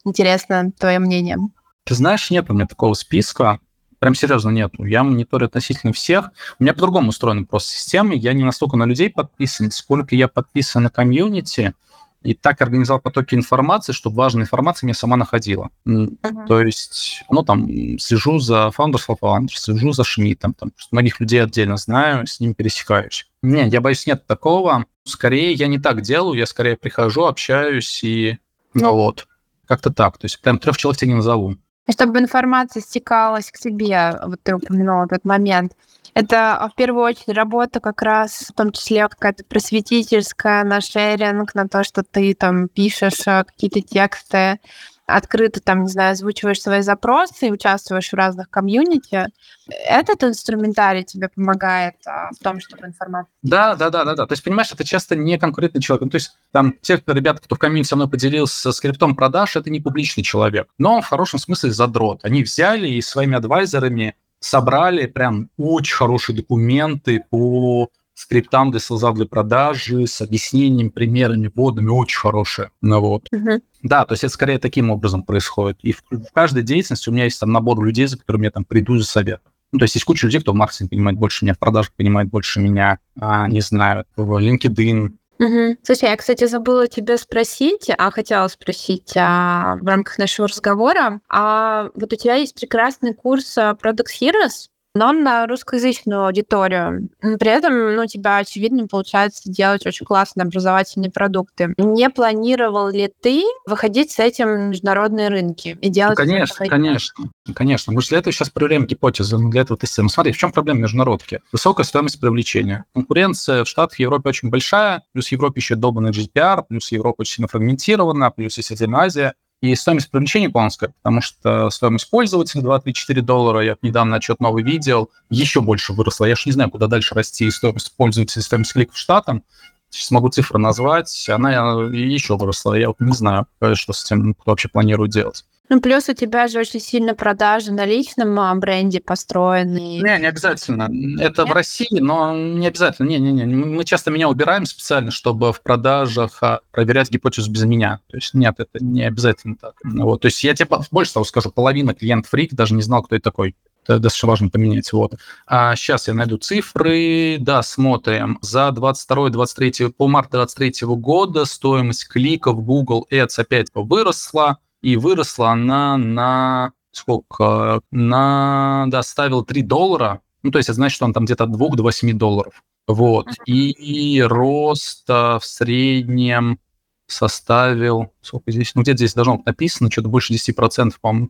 Интересно твое мнение. Ты знаешь, нет у меня такого списка. Прям серьезно нет. Я мониторю относительно всех. У меня по-другому устроена просто система. Я не настолько на людей подписан, сколько я подписан на комьюнити и так организовал потоки информации, чтобы важная информация меня сама находила. Uh-huh. То есть, ну, там, слежу за Founders of Founders, слежу за Шмидтом, там, многих людей отдельно знаю, с ними пересекаюсь. Нет, я боюсь, нет такого. Скорее, я не так делаю, я скорее прихожу, общаюсь и... Ну, вот. Как-то так. То есть, прям трех человек тебе не назову чтобы информация стекалась к тебе, вот ты упомянула этот момент. Это а, в первую очередь работа как раз, в том числе какая-то просветительская, на шеринг, на то, что ты там пишешь а, какие-то тексты, открыто там, не знаю, озвучиваешь свои запросы и участвуешь в разных комьюнити, этот инструментарий тебе помогает а, в том, чтобы информация... Да, да, да, да, да. То есть, понимаешь, это часто не конкурентный человек. Ну, то есть, там, те ребята, кто в комьюнити со мной поделился скриптом продаж, это не публичный человек, но в хорошем смысле задрот. Они взяли и своими адвайзерами собрали прям очень хорошие документы по скриптам для селза для продажи с объяснением, примерами, вводами, очень хорошие. Ну, вот. Uh-huh. Да, то есть это скорее таким образом происходит. И в, в каждой деятельности у меня есть там набор людей, за которыми я там приду за советом. Ну, то есть есть куча людей, кто в маркетинге понимает больше меня, в продажах понимает больше меня, а, не знаю, в LinkedIn, Угу. Слушай, я, кстати, забыла тебя спросить, а хотела спросить а, в рамках нашего разговора. А вот у тебя есть прекрасный курс а, Product Heroes, но на русскоязычную аудиторию. При этом ну, тебя, очевидно, получается делать очень классные образовательные продукты. Не планировал ли ты выходить с этим на международные рынки и делать... Ну, конечно, конечно, конечно. Мы же для этого сейчас проверяем гипотезы, мы для этого тестируем. Смотри, в чем проблема международки? Высокая стоимость привлечения. Конкуренция в Штатах и Европе очень большая, плюс в Европе еще долбанный GDPR, плюс Европа очень сильно фрагментирована, плюс есть отдельная Азия и стоимость привлечения планская, потому что стоимость пользователя 2-3-4 доллара, я недавно отчет новый видел, еще больше выросла. Я же не знаю, куда дальше расти стоимость пользователя, стоимость кликов штатам. Сейчас могу цифры назвать, она еще выросла. Я вот не знаю, что с этим кто вообще планирует делать. Ну, плюс у тебя же очень сильно продажи на личном а, бренде построены. Не, не обязательно. Это Нет? в России, но не обязательно. Не-не-не. Мы часто меня убираем специально, чтобы в продажах а, проверять гипотезу без меня. То есть нет, это не обязательно так. Вот. То есть я тебе больше того скажу, половина клиентов Рик даже не знал, кто это такой. Это достаточно важно поменять. Вот. А сейчас я найду цифры. Да, смотрим. За 22-23, по март 23 года стоимость кликов Google Ads опять выросла и выросла она на сколько? На, да, ставил 3 доллара. Ну, то есть это значит, что он там где-то от 2 до 8 долларов. Вот. И рост в среднем составил, сколько здесь, ну, где-то здесь должно быть написано, что-то больше 10%, по-моему,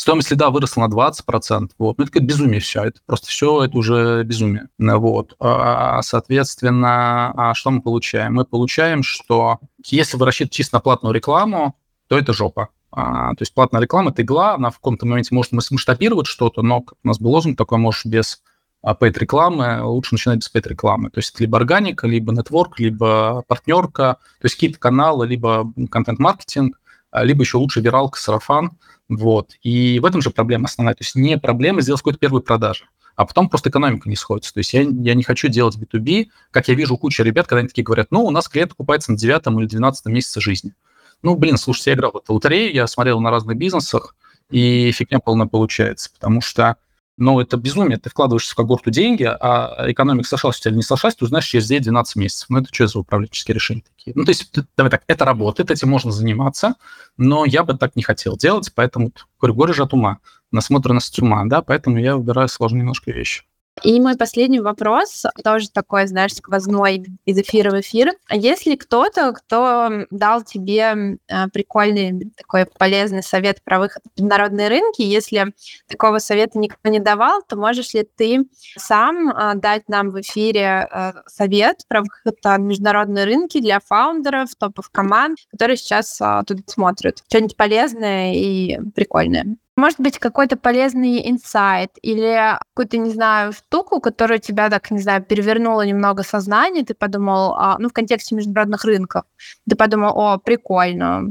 Стоимость лида выросла на 20%. Вот. Ну, это как безумие все. Это просто все, это уже безумие. Вот. А, соответственно, а что мы получаем? Мы получаем, что если вы рассчитываете чисто на платную рекламу, то это жопа. А, то есть платная реклама – это игла, она в каком-то моменте может масштабировать что-то, но у нас был лозунг такой, можешь без paid рекламы, лучше начинать без paid рекламы. То есть либо органика, либо нетворк, либо партнерка, то есть какие-то каналы, либо контент-маркетинг, либо еще лучше виралка, сарафан. Вот. И в этом же проблема основная. То есть не проблема сделать какую-то первую продажу, а потом просто экономика не сходится. То есть я, я не хочу делать B2B, как я вижу кучу ребят, когда они такие говорят, ну, у нас клиент окупается на девятом или двенадцатом месяце жизни. Ну, блин, слушайте, я играл в эту лотерею, я смотрел на разных бизнесах, и фигня полная получается, потому что но это безумие. Ты вкладываешься в когорту деньги, а экономика сошлась у тебя или не сошлась, ты узнаешь через 9-12 месяцев. Ну, это что за управленческие решения такие? Ну, то есть, давай так, это работает, этим можно заниматься, но я бы так не хотел делать, поэтому, говорю, горе же от ума, насмотренность ума, да, поэтому я выбираю сложные немножко вещи. И мой последний вопрос, тоже такой, знаешь, сквозной из эфира в эфир. А есть ли кто-то, кто дал тебе э, прикольный такой полезный совет про выход в международные рынки? Если такого совета никто не давал, то можешь ли ты сам э, дать нам в эфире совет про выход в международные рынки для фаундеров, топов команд, которые сейчас тут смотрят? Что-нибудь полезное и прикольное. Может быть, какой-то полезный инсайт или какую-то, не знаю, штуку, которая тебя так, не знаю, перевернула немного сознание, ты подумал, а, ну, в контексте международных рынков, ты подумал, о, прикольно.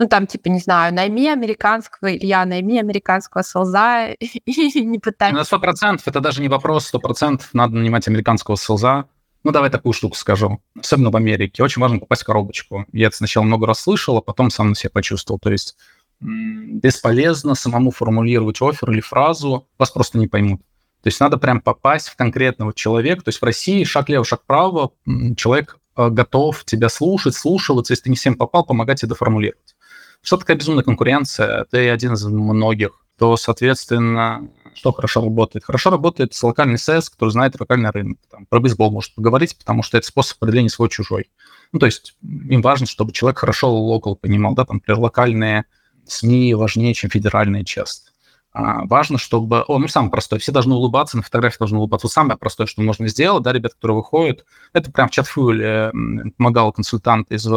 Ну, там, типа, не знаю, найми американского, или я найми американского солза и не пытайся. На сто процентов это даже не вопрос, сто процентов надо нанимать американского солза. Ну, давай такую штуку скажу. Особенно в Америке. Очень важно попасть в коробочку. Я это сначала много раз слышал, а потом сам на себя почувствовал. То есть бесполезно самому формулировать офер или фразу, вас просто не поймут. То есть надо прям попасть в конкретного человека. То есть в России шаг лево, шаг право, человек э, готов тебя слушать, слушаться, если ты не всем попал, помогать тебе доформулировать. Что такая безумная конкуренция? Ты один из многих. То, соответственно, что хорошо работает? Хорошо работает с локальный сес, который знает локальный рынок. Там, про бейсбол может поговорить, потому что это способ определения свой-чужой. Ну, то есть им важно, чтобы человек хорошо локал понимал, да, там, например, локальные СМИ важнее, чем федеральные часто. А, важно, чтобы... О, ну, самое простое. Все должны улыбаться, на фотографии должны улыбаться. Вот самое простое, что можно сделать, да, ребята, которые выходят, это прям в чат фьюле помогал консультант из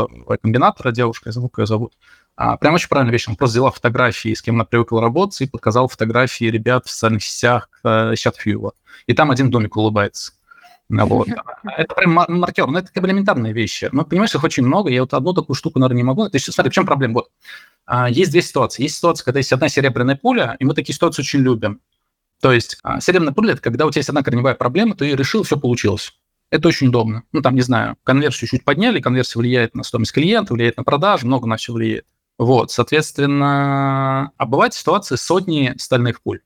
комбинатора, девушка, я забыл, как ее зовут. А, прям очень правильная вещь. Он просто взяла фотографии, с кем она привыкла работать, и показал фотографии ребят в социальных сетях э, чат фьюла. И там один домик улыбается. Вот. Это прям маркер, но это как бы элементарные вещи. Но понимаешь, их очень много, я вот одну такую штуку, наверное, не могу. То есть, смотри, в чем проблема? Вот. А, есть две ситуации. Есть ситуация, когда есть одна серебряная пуля, и мы такие ситуации очень любим. То есть а, серебряная пуля – это когда у тебя есть одна корневая проблема, ты решил, все получилось. Это очень удобно. Ну, там, не знаю, конверсию чуть подняли, конверсия влияет на стоимость клиента, влияет на продажи, много на все влияет. Вот, соответственно, а бывают ситуации сотни стальных пуль,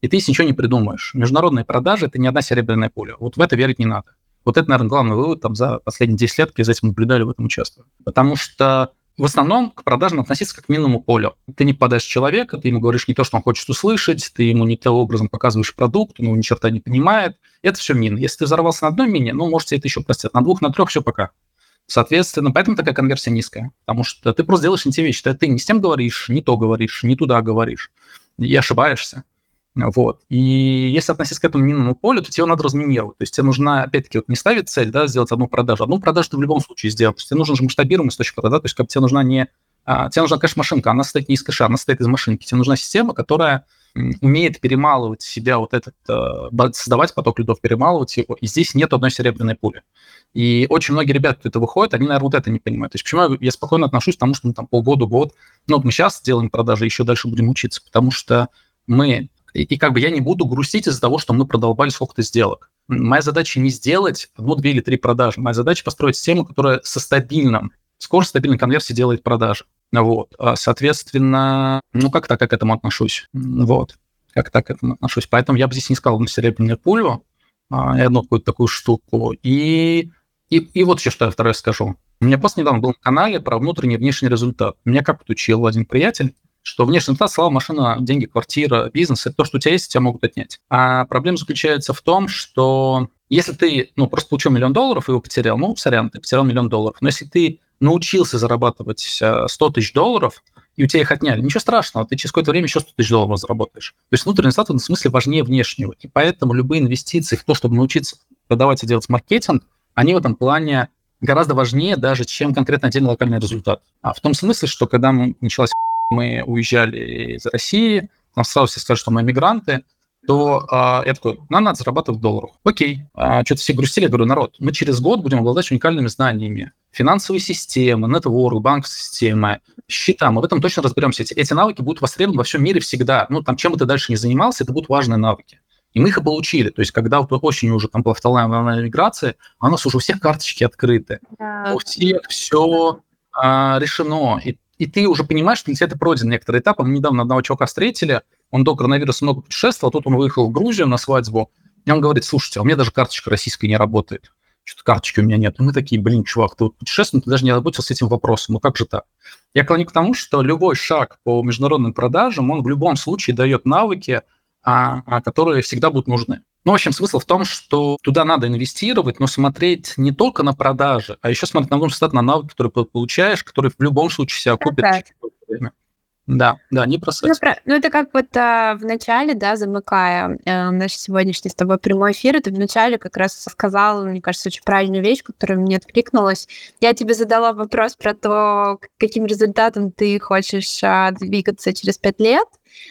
и ты ничего не придумаешь. Международные продажи – это не одна серебряная пуля. Вот в это верить не надо. Вот это, наверное, главный вывод там за последние 10 лет, я за этим наблюдали, в этом участвую. Потому что в основном к продажам относиться как к минному полю. Ты не попадаешь в человека, ты ему говоришь не то, что он хочет услышать, ты ему не тем образом показываешь продукт, он его ни черта не понимает. Это все мин. Если ты взорвался на одной мине, ну, можете это еще простить. На двух, на трех все пока. Соответственно, поэтому такая конверсия низкая. Потому что ты просто делаешь не те вещи. Ты не с тем говоришь, не то говоришь, не туда говоришь. И ошибаешься. Вот. И если относиться к этому минному полю, то тебе надо разминировать. То есть тебе нужно, опять-таки, вот не ставить цель, да, сделать одну продажу. Одну продажу ты в любом случае сделаешь. То есть тебе нужен же масштабируемый источник да, то есть как тебе нужна не... А, тебе нужна, конечно, машинка, она состоит не из кэша, она состоит из машинки. Тебе нужна система, которая умеет перемалывать себя вот этот, э, создавать поток лидов, перемалывать его, и здесь нет одной серебряной пули. И очень многие ребята, кто это выходит, они, наверное, вот это не понимают. То есть почему я спокойно отношусь к тому, что мы там полгода, год, ну вот мы сейчас делаем продажи, еще дальше будем учиться, потому что мы и, и как бы я не буду грустить из-за того, что мы продолбали сколько-то сделок. Моя задача не сделать одну, две или три продажи. Моя задача построить систему, которая со стабильным, скоро стабильной конверсией делает продажи. Вот. А, соответственно, ну, как так я к этому отношусь? Вот. Как так к этому отношусь? Поэтому я бы здесь не сказал на серебряную пулю, а, и одну какую-то такую штуку. И, и, и вот еще что я второе скажу. У меня пост недавно был на канале про внутренний и внешний результат. Меня как учил один приятель, что внешний результат, слава, машина, деньги, квартира, бизнес, это то, что у тебя есть, тебя могут отнять. А проблема заключается в том, что если ты, ну, просто получил миллион долларов и его потерял, ну, сорян, ты потерял миллион долларов. Но если ты научился зарабатывать 100 тысяч долларов, и у тебя их отняли. Ничего страшного, ты через какое-то время еще 100 тысяч долларов заработаешь. То есть внутренний результат в смысле важнее внешнего. И поэтому любые инвестиции в то, чтобы научиться продавать и делать маркетинг, они в этом плане гораздо важнее даже, чем конкретно отдельный локальный результат. А в том смысле, что когда началась мы уезжали из России, нам сразу все сказали, что мы мигранты, то а, я такой, нам надо зарабатывать в долларах. Окей. А, что-то все грустили. Я говорю, народ, мы через год будем обладать уникальными знаниями. Финансовые системы, нетворк, банковская система, счета. Мы в этом точно разберемся. Эти, эти навыки будут востребованы во всем мире всегда. Ну, там, чем бы ты дальше не занимался, это будут важные навыки. И мы их и получили. То есть, когда вот осенью уже там была вторая волна миграции, а у нас уже у всех карточки открыты. Да. У всех все а, решено. И, и ты уже понимаешь, что для тебя это пройден некоторый этап. Мы недавно одного чувака встретили, он до коронавируса много путешествовал, а тут он выехал в Грузию на свадьбу, и он говорит, слушайте, а у меня даже карточка российская не работает. Что-то карточки у меня нет. И мы такие, блин, чувак, ты вот путешествуешь, ты даже не озаботился этим вопросом. Ну как же так? Я клоню к тому, что любой шаг по международным продажам, он в любом случае дает навыки, а, которые всегда будут нужны. Ну, в общем, смысл в том, что туда надо инвестировать, но смотреть не только на продажи, а еще смотреть на нужный на навыки, которые получаешь, которые в любом случае себя купят через время. Да, да, не секс. Ну, ну это как вот а, в начале, да, замыкая а, наш сегодняшний с тобой прямой эфир, ты в начале как раз сказал, мне кажется, очень правильную вещь, которая мне откликнулась. Я тебе задала вопрос про то, каким результатом ты хочешь а, двигаться через пять лет,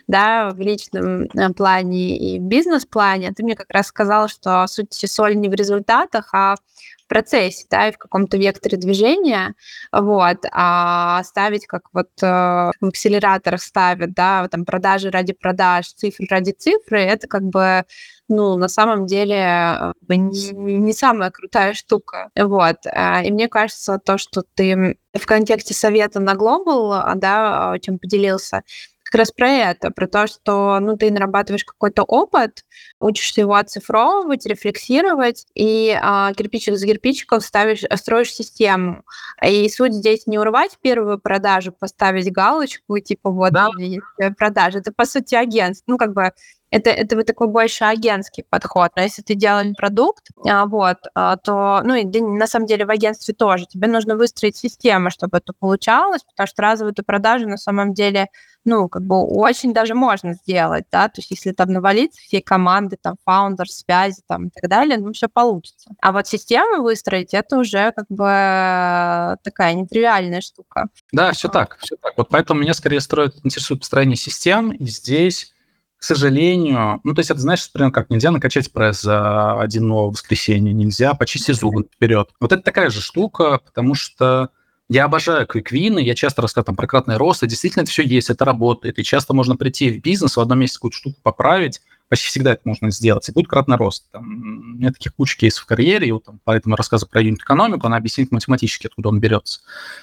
да, в личном э, плане и в бизнес-плане, ты мне как раз сказала, что суть соль не в результатах, а в процессе, да, и в каком-то векторе движения, вот, а ставить, как вот э, в акселераторах ставят, да, там продажи ради продаж, цифры ради цифры, это как бы ну, на самом деле э, не, не самая крутая штука. Вот. И мне кажется, то, что ты в контексте совета на Global, да, чем поделился, как раз про это, про то, что ну, ты нарабатываешь какой-то опыт, учишься его оцифровывать, рефлексировать, и а, кирпичик за кирпичиком ставишь, строишь систему. И суть здесь не урвать первую продажу, поставить галочку, типа вот да. есть продажа. Это, по сути, агентство. Ну, как бы это, это вот такой больше агентский подход. Но если ты делаешь продукт, а, вот, а, то, ну, и на самом деле в агентстве тоже, тебе нужно выстроить систему, чтобы это получалось, потому что разовую эту продажу на самом деле ну, как бы очень даже можно сделать, да, то есть если там навалить все команды, там, фаундер, связи, там, и так далее, ну, все получится. А вот систему выстроить, это уже как бы такая нетривиальная штука. Да, все так, все так. Вот поэтому меня скорее строит, интересует построение систем, и здесь к сожалению, ну, то есть это, знаешь, например, как нельзя накачать пресс за один новое воскресенье, нельзя почистить зубы вперед. Вот это такая же штука, потому что я обожаю квиквины, я часто рассказываю там про кратный рост, и действительно это все есть, это работает, и часто можно прийти в бизнес, в одном месте какую-то штуку поправить, почти всегда это можно сделать, и будет кратный рост. Там, у меня таких куча кейсов в карьере, и вот, там, поэтому рассказываю про юнит-экономику, она объяснит математически, откуда он берется.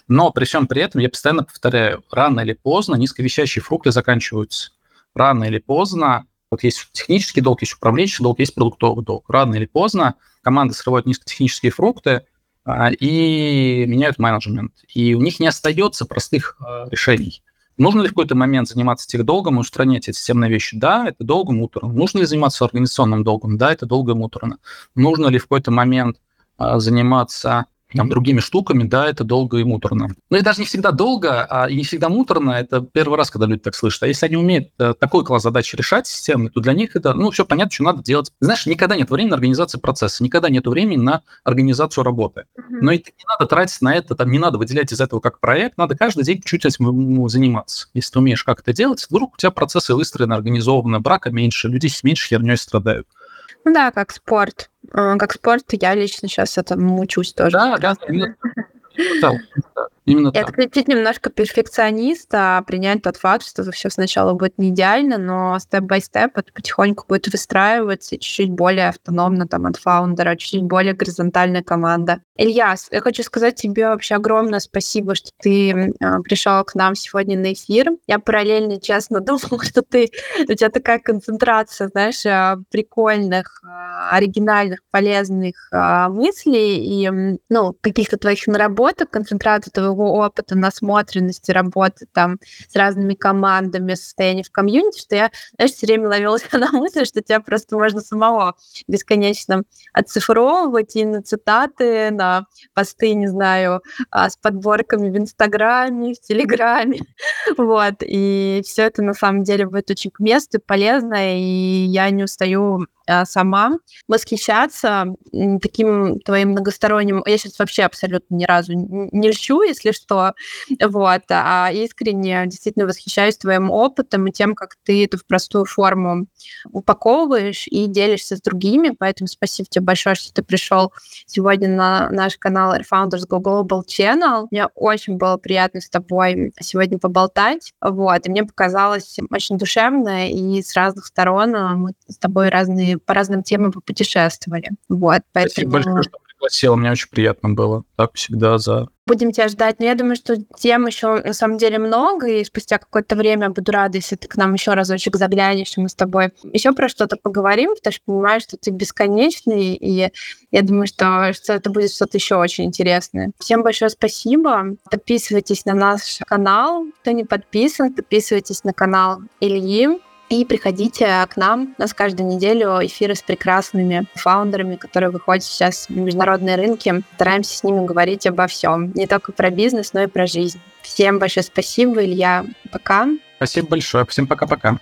Но при всем при этом я постоянно повторяю, рано или поздно низковещащие фрукты заканчиваются. Рано или поздно, вот есть технический долг, есть управленческий долг, есть продуктовый долг. Рано или поздно команды срывают низкотехнические фрукты, а, и меняют менеджмент. И у них не остается простых а, решений. Нужно ли в какой-то момент заниматься техдолгом и устранять эти системные вещи? Да, это долго, муторно. Нужно ли заниматься организационным долгом? Да, это долго, муторно. Нужно ли в какой-то момент а, заниматься там, другими штуками, да, это долго и муторно. Ну и даже не всегда долго, а и не всегда муторно, это первый раз, когда люди так слышат. А если они умеют э, такой класс задач решать системы, то для них это, ну, все понятно, что надо делать. Знаешь, никогда нет времени на организацию процесса, никогда нет времени на организацию работы. Mm-hmm. Но это не надо тратить на это, там не надо выделять из этого как проект, надо каждый день чуть-чуть этим заниматься. Если ты умеешь как это делать, вдруг у тебя процессы выстроены, организованы, брака меньше, люди с меньшей херней страдают. Ну да, как спорт. Э, как спорт я лично сейчас этому учусь тоже. Да, да, да. Именно и отключить немножко перфекциониста, принять тот факт, что все сначала будет не идеально, но степ-бай-степ это потихоньку будет выстраиваться чуть-чуть более автономно там от фаундера, чуть-чуть более горизонтальная команда. Ильяс, я хочу сказать тебе вообще огромное спасибо, что ты э, пришел к нам сегодня на эфир. Я параллельно, честно, думала, что ты, у тебя такая концентрация, знаешь, э, прикольных, оригинальных, полезных мыслей и, ну, каких-то твоих наработок, концентрация твоего твоего опыта, насмотренности, работы там с разными командами, состояния в комьюнити, что я, знаешь, все время ловилась на мысли, что тебя просто можно самого бесконечно оцифровывать и на цитаты, на посты, не знаю, а, с подборками в Инстаграме, в Телеграме. Вот. И все это на самом деле будет очень к месту, полезно, и я не устаю сама восхищаться таким твоим многосторонним... Я сейчас вообще абсолютно ни разу не льщу, если что, вот, а искренне действительно восхищаюсь твоим опытом и тем, как ты это в простую форму упаковываешь и делишься с другими, поэтому спасибо тебе большое, что ты пришел сегодня на наш канал Founders Go Global Channel. Мне очень было приятно с тобой сегодня поболтать, вот, и мне показалось очень душевно, и с разных сторон а, мы с тобой разные по разным темам попутешествовали. Вот, поэтому... Спасибо большое, что пригласила, мне очень приятно было. Так всегда за Будем тебя ждать. Но я думаю, что тем еще на самом деле много, и спустя какое-то время буду рада, если ты к нам еще разочек заглянешь, и мы с тобой еще про что-то поговорим, потому что понимаю, что ты бесконечный, и я думаю, что, что это будет что-то еще очень интересное. Всем большое спасибо. Подписывайтесь на наш канал. Кто не подписан, подписывайтесь на канал Ильи. И приходите к нам. У нас каждую неделю эфиры с прекрасными фаундерами, которые выходят сейчас на международные рынки. Стараемся с ними говорить обо всем. Не только про бизнес, но и про жизнь. Всем большое спасибо, Илья. Пока. Спасибо большое. Всем пока-пока.